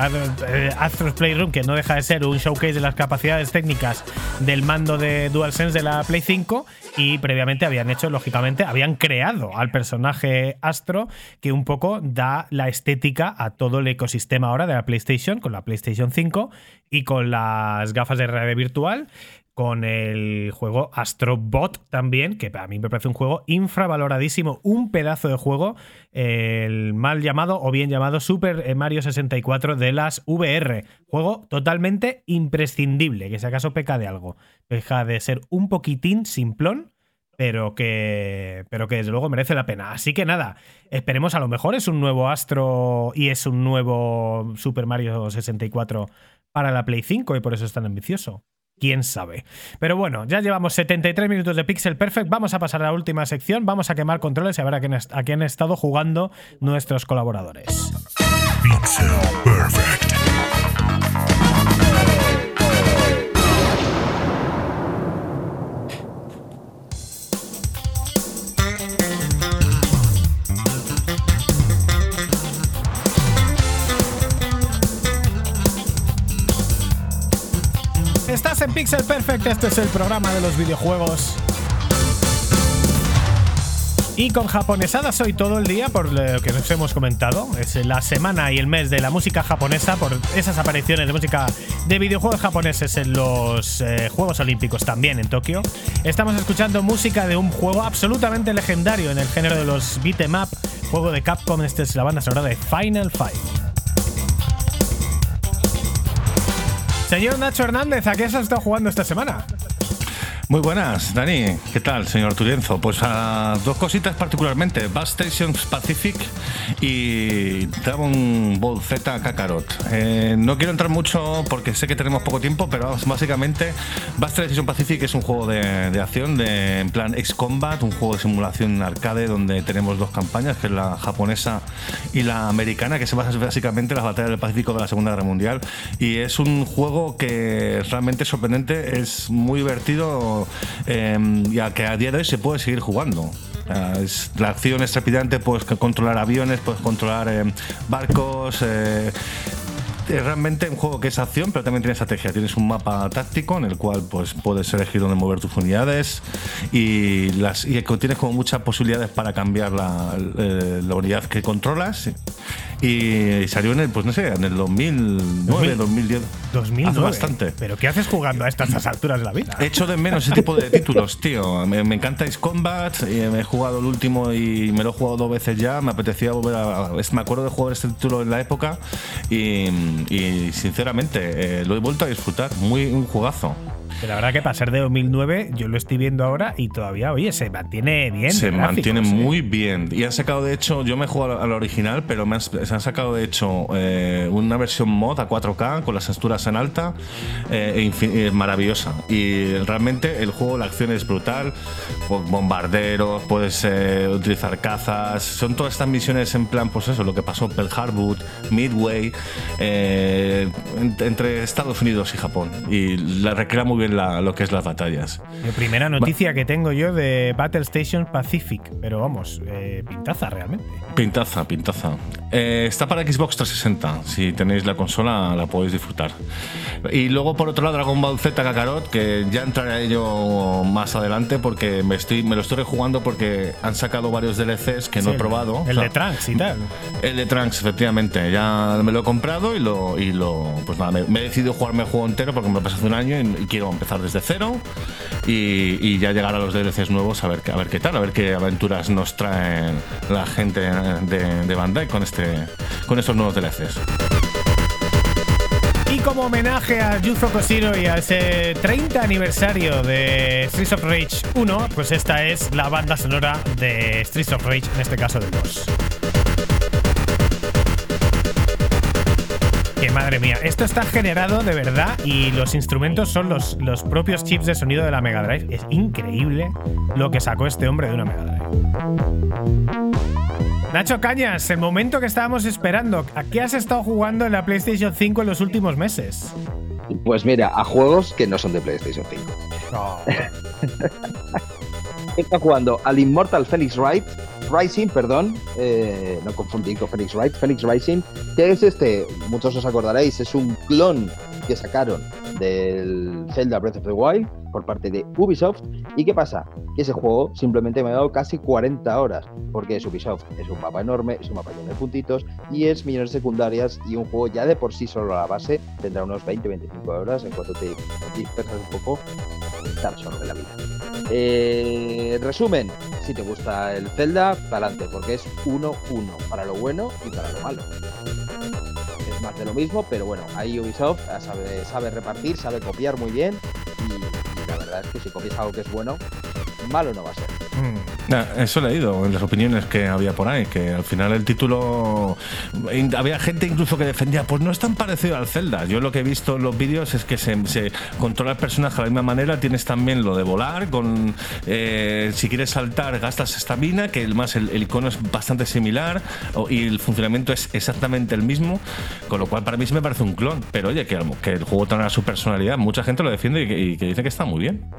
eh, Astros Playroom, que no deja de ser un showcase de las capacidades técnicas del mando de DualSense de la Play 5 y previamente habían hecho, lógicamente, habían creado al personaje Astro que un poco da la estética a todo el ecosistema ahora de la PlayStation, con la PlayStation 5 y con las gafas de realidad virtual con el juego Astrobot también, que a mí me parece un juego infravaloradísimo, un pedazo de juego, el mal llamado o bien llamado Super Mario 64 de las VR. Juego totalmente imprescindible, que si acaso peca de algo. Deja de ser un poquitín simplón, pero que, pero que desde luego merece la pena. Así que nada, esperemos a lo mejor es un nuevo Astro y es un nuevo Super Mario 64 para la Play 5 y por eso es tan ambicioso quién sabe. Pero bueno, ya llevamos 73 minutos de Pixel Perfect. Vamos a pasar a la última sección. Vamos a quemar controles y a ver a quién, a quién han estado jugando nuestros colaboradores. Pixel Pixel Perfect, este es el programa de los videojuegos. Y con japonesada soy todo el día por lo que os hemos comentado. Es la semana y el mes de la música japonesa por esas apariciones de música de videojuegos japoneses en los eh, Juegos Olímpicos también en Tokio. Estamos escuchando música de un juego absolutamente legendario en el género de los beat'em up, juego de Capcom. Esta es la banda sonora de Final Fight. Señor Nacho Hernández, ¿a qué has estado jugando esta semana? Muy buenas, Dani. ¿Qué tal, señor Turienzo? Pues dos cositas particularmente: Bus Stations Pacific y Dragon Ball Z Kakarot. Eh, no quiero entrar mucho porque sé que tenemos poco tiempo, pero básicamente Bus Station Pacific es un juego de, acción de, en plan X-Combat, un juego de simulación arcade donde tenemos dos campañas, que es la japonesa y la americana, que se basa básicamente en las batallas del Pacífico de la Segunda Guerra Mundial. Y es un juego que realmente es sorprendente, es muy divertido Em, ya que a día de hoy se puede seguir jugando. la acción es trepidante, puedes controlar aviones, puedes controlar em, barcos. Eh, es realmente un juego que es acción, pero también tiene estrategia. Tienes un mapa táctico en el cual pues, puedes elegir dónde mover tus unidades y, las, y tienes como muchas posibilidades para cambiar la, eh, la unidad que controlas. Y salió en el, pues no sé, en el 2009, 2010. 2009. bastante. ¿Pero qué haces jugando a estas alturas de la vida? He hecho de menos ese tipo de títulos, tío. Me, me encanta Ace Combat, y me he jugado el último y me lo he jugado dos veces ya. Me apetecía volver a. Me acuerdo de jugar este título en la época y, sinceramente eh, lo he vuelto a disfrutar. Muy un jugazo la verdad que para ser de 2009, yo lo estoy viendo ahora y todavía, oye, se mantiene bien. Se mantiene muy bien. Y han sacado, de hecho, yo me he jugado al original, pero me han, se han sacado, de hecho, eh, una versión mod a 4K con las texturas en alta, eh, e maravillosa. Y realmente el juego, la acción es brutal. Bombarderos, puedes eh, utilizar cazas. Son todas estas misiones en plan, pues eso, lo que pasó Pearl Harbor, Midway, entre Estados Unidos y Japón. Y la recrea muy bien lo que es las batallas. La primera noticia que tengo yo de Battle Station Pacific, pero vamos, eh, pintaza realmente. Pintaza, pintaza. Eh, está para Xbox 360, si tenéis la consola la podéis disfrutar. Y luego por otro lado Dragon Ball Z Kakarot, que ya entraré a ello más adelante porque me, estoy, me lo estoy rejugando porque han sacado varios DLCs que no he probado. El de Trunks y tal. El de Trunks, efectivamente. Ya me lo he comprado y lo, y lo pues nada, me, he decidido jugarme el juego entero porque me lo pasé hace un año y quiero empezar desde cero y, ya llegar a los DLCs nuevos a ver, a ver qué tal, a ver qué aventuras nos traen la gente de, de Bandai con, este, con estos nuevos DLCs. Y como homenaje a Yuzo Koshiro y a ese 30 aniversario de Streets of Rage 1, pues esta es la banda sonora de Streets of Rage, en este caso de 2. Madre mía, esto está generado de verdad y los instrumentos son los, los propios chips de sonido de la Mega Drive. Es increíble lo que sacó este hombre de una Mega Drive. Nacho Cañas, el momento que estábamos esperando. ¿A qué has estado jugando en la PlayStation 5 en los últimos meses? Pues mira, a juegos que no son de PlayStation 5. No. Está jugando al Immortal Phoenix Wright Rising, perdón, eh, no confundir con Phoenix Wright, Phoenix Rising, que es este, muchos os acordaréis, es un clon que sacaron del Zelda Breath of the Wild por parte de Ubisoft. ¿Y qué pasa? Que ese juego simplemente me ha dado casi 40 horas, porque es Ubisoft, es un mapa enorme, es un mapa lleno de puntitos y es millones secundarias y un juego ya de por sí solo a la base tendrá unos 20-25 horas en cuanto te dispersas un poco, tan solo de la vida. Eh, resumen, si te gusta el Zelda, para adelante, porque es 1-1 para lo bueno y para lo malo más de lo mismo, pero bueno, ahí Ubisoft sabe, sabe repartir, sabe copiar muy bien y, la verdad es que si copias algo que es bueno, malo no va a ser. Mm. Eso he leído en las opiniones que había por ahí, que al final el título. Había gente incluso que defendía, pues no es tan parecido al Zelda. Yo lo que he visto en los vídeos es que se, controla el personaje de la misma manera. Tienes también lo de volar, con eh, si quieres saltar, gastas estamina, que además el, icono es bastante similar y el funcionamiento es exactamente el mismo. Con lo cual, para mí se me parece un clon. Pero oye, que, que el juego tenga su personalidad, mucha gente lo defiende y que, dice que está muy bien.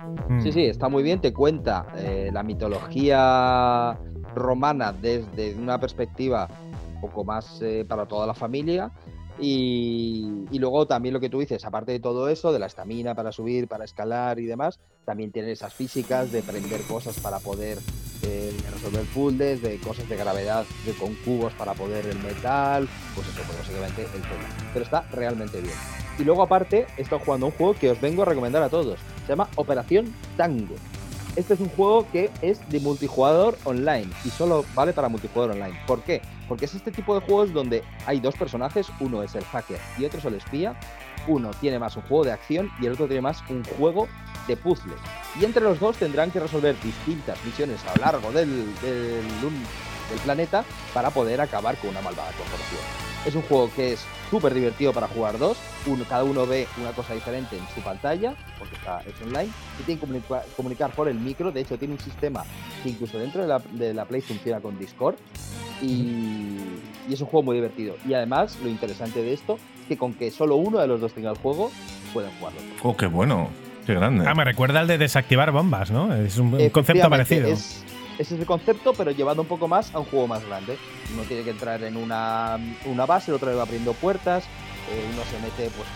Sí, sí, está muy bien. Te cuenta eh, la mitología romana desde una perspectiva un poco más eh, para toda la familia Y, luego también lo que tú dices, aparte de todo eso, de la estamina para subir, para escalar y demás, también tiene esas físicas de prender cosas para poder eh, resolver puzzles, de cosas de gravedad de, con cubos para poder el metal, pues eso, pues básicamente el tema. Pero está realmente bien. Y luego aparte, he estado jugando un juego que os vengo a recomendar a todos. Se llama Operación Tango. Este es un juego que es de multijugador online y solo vale para multijugador online. ¿Por qué? Porque es este tipo de juegos donde hay dos personajes, uno es el hacker y otro es el espía. Uno tiene más un juego de acción y el otro tiene más un juego de puzzles. Y entre los dos tendrán que resolver distintas misiones a lo largo del, del, planeta para poder acabar con una malvada corporación. Es un juego que es súper divertido para jugar dos. Uno, cada uno ve una cosa diferente en su pantalla, porque está, es online. Y tiene que comunicar, comunicar, por el micro. De hecho, tiene un sistema que incluso dentro de la, de la Play funciona con Discord. Y, y, es un juego muy divertido. Y además, lo interesante de esto es que con que solo uno de los dos tenga el juego, pueden jugarlo. Oh, qué bueno. Qué grande. Ah, me recuerda al de desactivar bombas, ¿no? Es un, un concepto parecido. Es, ese es el concepto, pero llevado un poco más a un juego más grande. Uno tiene que entrar en una, una base, el otro le va abriendo puertas, eh, uno se mete, pues,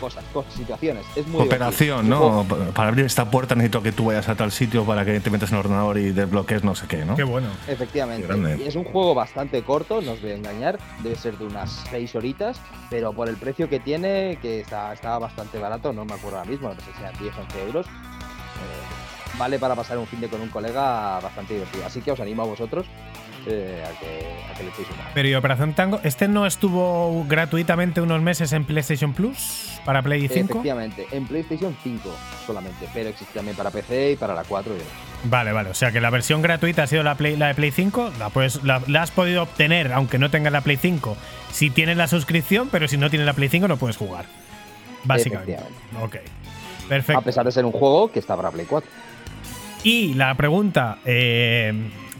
cosas, cosas, situaciones. Es muy Operación, ¿no? Para abrir esta puerta necesito que tú vayas a tal sitio para que te metas en el ordenador y desbloques no sé qué, ¿no? Qué bueno. Efectivamente. Y es un juego bastante corto, no os voy a engañar, debe ser de unas 6 horitas, pero por el precio que tiene, que está, está bastante barato, no me acuerdo ahora mismo, no sé si sean 10 o 11 euros. Eh, vale para pasar un fin de con un colega bastante divertido. Así que os animo a vosotros eh, a, que, a que le echéis una. Pero y Operación Tango, ¿este no estuvo gratuitamente unos meses en PlayStation Plus para Play 5? Efectivamente, en PlayStation 5 solamente, pero existe también para PC y para la 4 y demás. Vale, vale. O sea que la versión gratuita ha sido la, Play, la de Play 5. La, pues, la, la, has podido obtener, aunque no tengas la Play 5, si tienes la suscripción, pero si no tienes la Play 5 no puedes jugar. Básicamente. Ok. Perfecto. A pesar de ser un juego que está para Play 4. Y la pregunta, eh,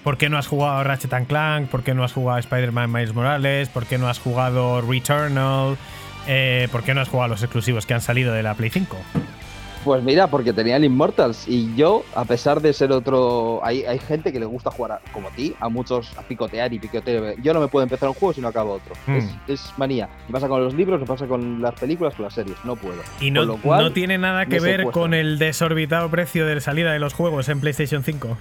¿por qué no has jugado Ratchet Clank? ¿Por qué no has jugado Spider-Man Miles Morales? ¿Por qué no has jugado Returnal? Eh, ¿Por qué no has jugado los exclusivos que han salido de la Play 5? Pues mira, porque tenía el Immortals y yo, a pesar de ser otro. Hay, hay gente que le gusta jugar a, como a ti, a muchos a picotear y picotear. Yo no me puedo empezar un juego si no acabo otro. Mm. Es, es, manía. Me pasa con los libros, me pasa con las películas, con las series. No puedo. Y no, cual, no tiene nada que ver con el desorbitado precio de salida de los juegos en PlayStation 5.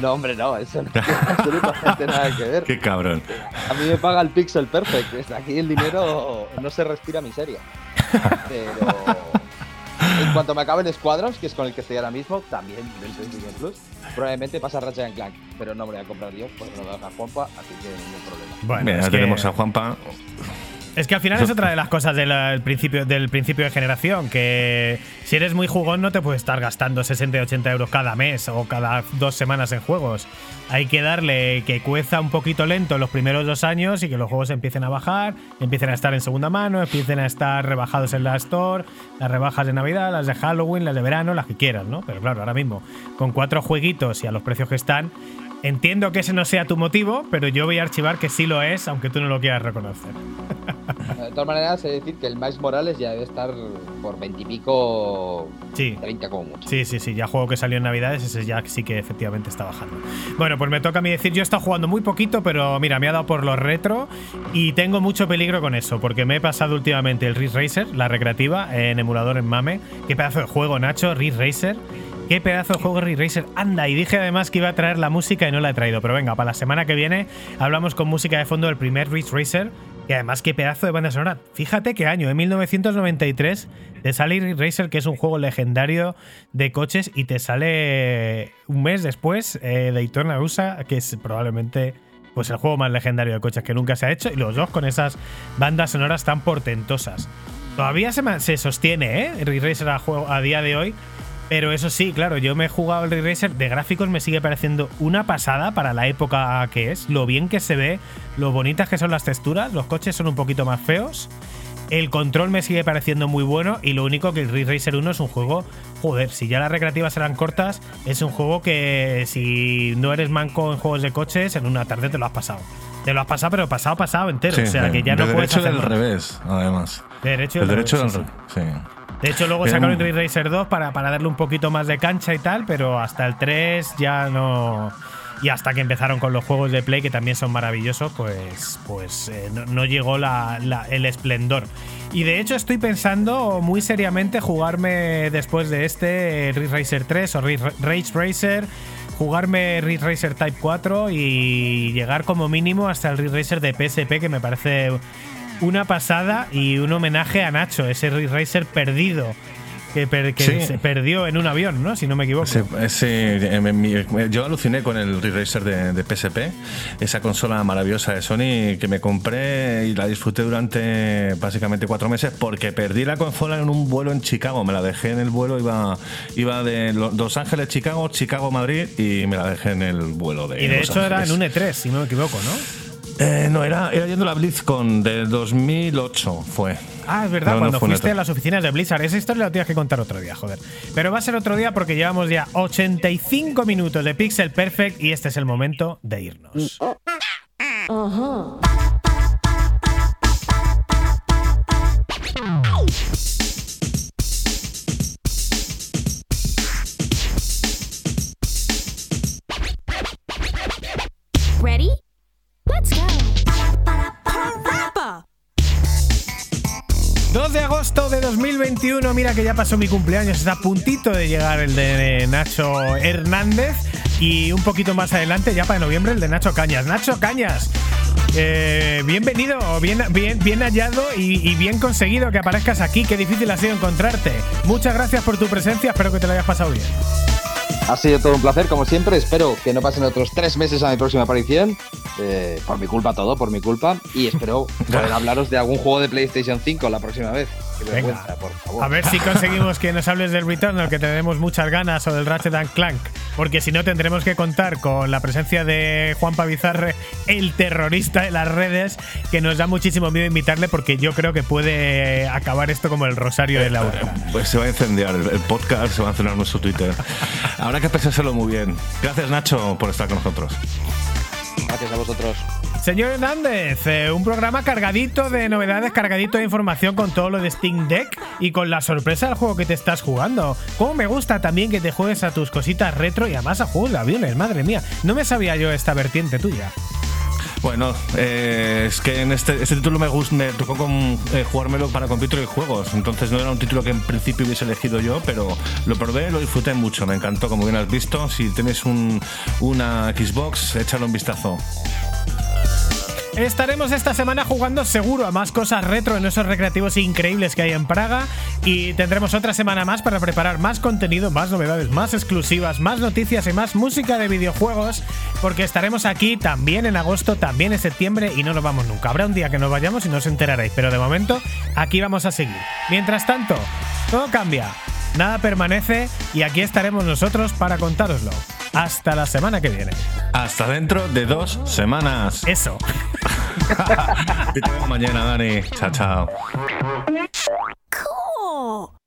No, hombre, no, eso no tiene absolutamente nada que ver. Qué cabrón. A mí me paga el Pixel Perfect. Aquí el dinero no se respira miseria. Pero. En cuanto me acaben Squadrons, que es con el que estoy ahora mismo, también del PlayStation Plus, probablemente pasa Ratchet Clank, pero no me lo voy a comprar yo porque no me va a Juanpa, así que ningún problema. Bueno, Mira, ya tenemos a Juanpa. Es que al final es otra de las cosas del principio, del principio de generación, que si eres muy jugón no te puedes estar gastando 60 y 80 euros cada mes o cada dos semanas en juegos. Hay que darle que cueza un poquito lento los primeros dos años y que los juegos empiecen a bajar, empiecen a estar en segunda mano, empiecen a estar rebajados en la Store, las rebajas de Navidad, las de Halloween, las de verano, las que quieras, ¿no? Pero claro, ahora mismo, con cuatro jueguitos y a los precios que están, Entiendo que ese no sea tu motivo, pero yo voy a archivar que sí lo es, aunque tú no lo quieras reconocer. De todas maneras, de decir que el Miles Morales ya debe estar por 20 y pico. Sí. 30 como mucho. Sí, sí, sí. Ya juego que salió en Navidades, ese ya sí que efectivamente está bajando. Bueno, pues me toca a mí decir, yo he estado jugando muy poquito, pero mira, me ha dado por los retro y tengo mucho peligro con eso, porque me he pasado últimamente el Ridge Racer, la recreativa, en emulador en MAME. Qué pedazo de juego, Nacho, Ridge Racer. Qué pedazo de juego Racer. Anda, y dije además que iba a traer la música y no la he traído. Pero venga, para la semana que viene hablamos con música de fondo del primer Ridge Racer. Y además, qué pedazo de banda sonora. Fíjate qué año, en 1993 te sale Ridge Racer, que es un juego legendario de coches, y te sale un mes después eh, Daytona USA, que es probablemente pues el juego más legendario de coches que nunca se ha hecho. Y los dos con esas bandas sonoras tan portentosas. Todavía se, se sostiene, ¿eh? Ridge Racer a día de hoy. Pero eso sí, claro, yo me he jugado el Racer de gráficos, me sigue pareciendo una pasada para la época que es, lo bien que se ve, lo bonitas que son las texturas, los coches son un poquito más feos. El control me sigue pareciendo muy bueno y lo único que el Ridge Racer 1 es un juego, joder, si ya las recreativas eran cortas, es un juego que si no eres manco en juegos de coches, en una tarde te lo has pasado. Te lo has pasado, pero pasado, pasado entero. Sí, o sea, de, que ya no de puedes derecho del revés, además. De derecho El del derecho revés, del sí, revés, sí. De hecho, luego Pero- sacaron el Ridge Racer 2 para, para darle un poquito más de cancha y tal, pero hasta el 3 ya no. y hasta que empezaron con los juegos de Play, que también son maravillosos, pues, pues eh, no, llegó el esplendor. Y de hecho estoy pensando muy seriamente jugarme después de este Ridge Racer 3 o Rage Racer jugarme Ridge Racer Type 4 y llegar como mínimo hasta el Ridge Racer de PSP, que me parece una pasada y un homenaje a Nacho, ese Racer perdido que, se perdió en un avión, ¿no? Si no me equivoco. yo aluciné con el Racer de, de, PSP, esa consola maravillosa de Sony que me compré y la disfruté durante básicamente cuatro meses porque perdí la consola en un vuelo en Chicago. Me la dejé en el vuelo, iba, iba de Los Ángeles, Chicago, Chicago, Madrid y me la dejé en el vuelo de. Y de hecho era en un E3, si no me equivoco, ¿no? Eh, no, era, era yendo a la BlizzCon de 2008, fue. Ah, es verdad, cuando fuiste a las oficinas de Blizzard. Esa historia la tienes que contar otro día, joder. Pero va a ser otro día porque llevamos ya 85 minutos de Pixel Perfect y este es el momento de irnos. Agosto de 2021, mira que ya pasó mi cumpleaños, está a puntito de llegar el de Nacho Hernández y un poquito más adelante, ya para noviembre, el de Nacho Cañas. Nacho Cañas, eh, bienvenido, bien, bien, bien hallado y, bien conseguido que aparezcas aquí, qué difícil ha sido encontrarte. Muchas gracias por tu presencia, espero que te lo hayas pasado bien. Ha sido todo un placer, como siempre. Espero que no pasen otros tres meses a mi próxima aparición. Eh, por mi culpa todo, por mi culpa. Y espero poder hablaros de algún juego de PlayStation 5 la próxima vez. A ver si conseguimos que nos hables del Returnal, que tenemos muchas ganas, o del Ratchet Clank. Porque si no, tendremos que contar con la presencia de Juan Pavizarre, el terrorista de las redes, que nos da muchísimo miedo invitarle, porque yo creo que puede acabar esto como el rosario de Laura. Pues se va a incendiar el podcast, se va a encendiar nuestro Twitter. Habrá que pensárselo muy bien. Gracias, Nacho, por estar con nosotros. Gracias a vosotros. Señor Hernández, eh, un programa cargadito de novedades, cargadito de información con todo lo de Steam Deck y con la sorpresa del juego que te estás jugando. Como me gusta también que te juegues a tus cositas retro y además a juegos de aviones, madre mía. No me sabía yo esta vertiente tuya. Bueno, eh, es que en este, este título me, gusta, me tocó con, eh, jugármelo para computer y juegos, entonces no era un título que en principio hubiese elegido yo, pero lo probé, lo disfruté mucho, me encantó, como bien has visto. Si tienes un, una Xbox, échale un vistazo. Estaremos esta semana jugando seguro a más cosas retro en esos recreativos increíbles que hay en Praga y tendremos otra semana más para preparar más contenido, más novedades, más exclusivas, más noticias y más música de videojuegos porque estaremos aquí también en agosto, también en septiembre y no nos vamos nunca. Habrá un día que nos vayamos y no os enteraréis, pero de momento aquí vamos a seguir. Mientras tanto, todo cambia, nada permanece y aquí estaremos nosotros para contároslo. Hasta la semana que viene. Hasta dentro de dos semanas. Eso. y te vemos mañana, Dani. Chao, chao. Cool.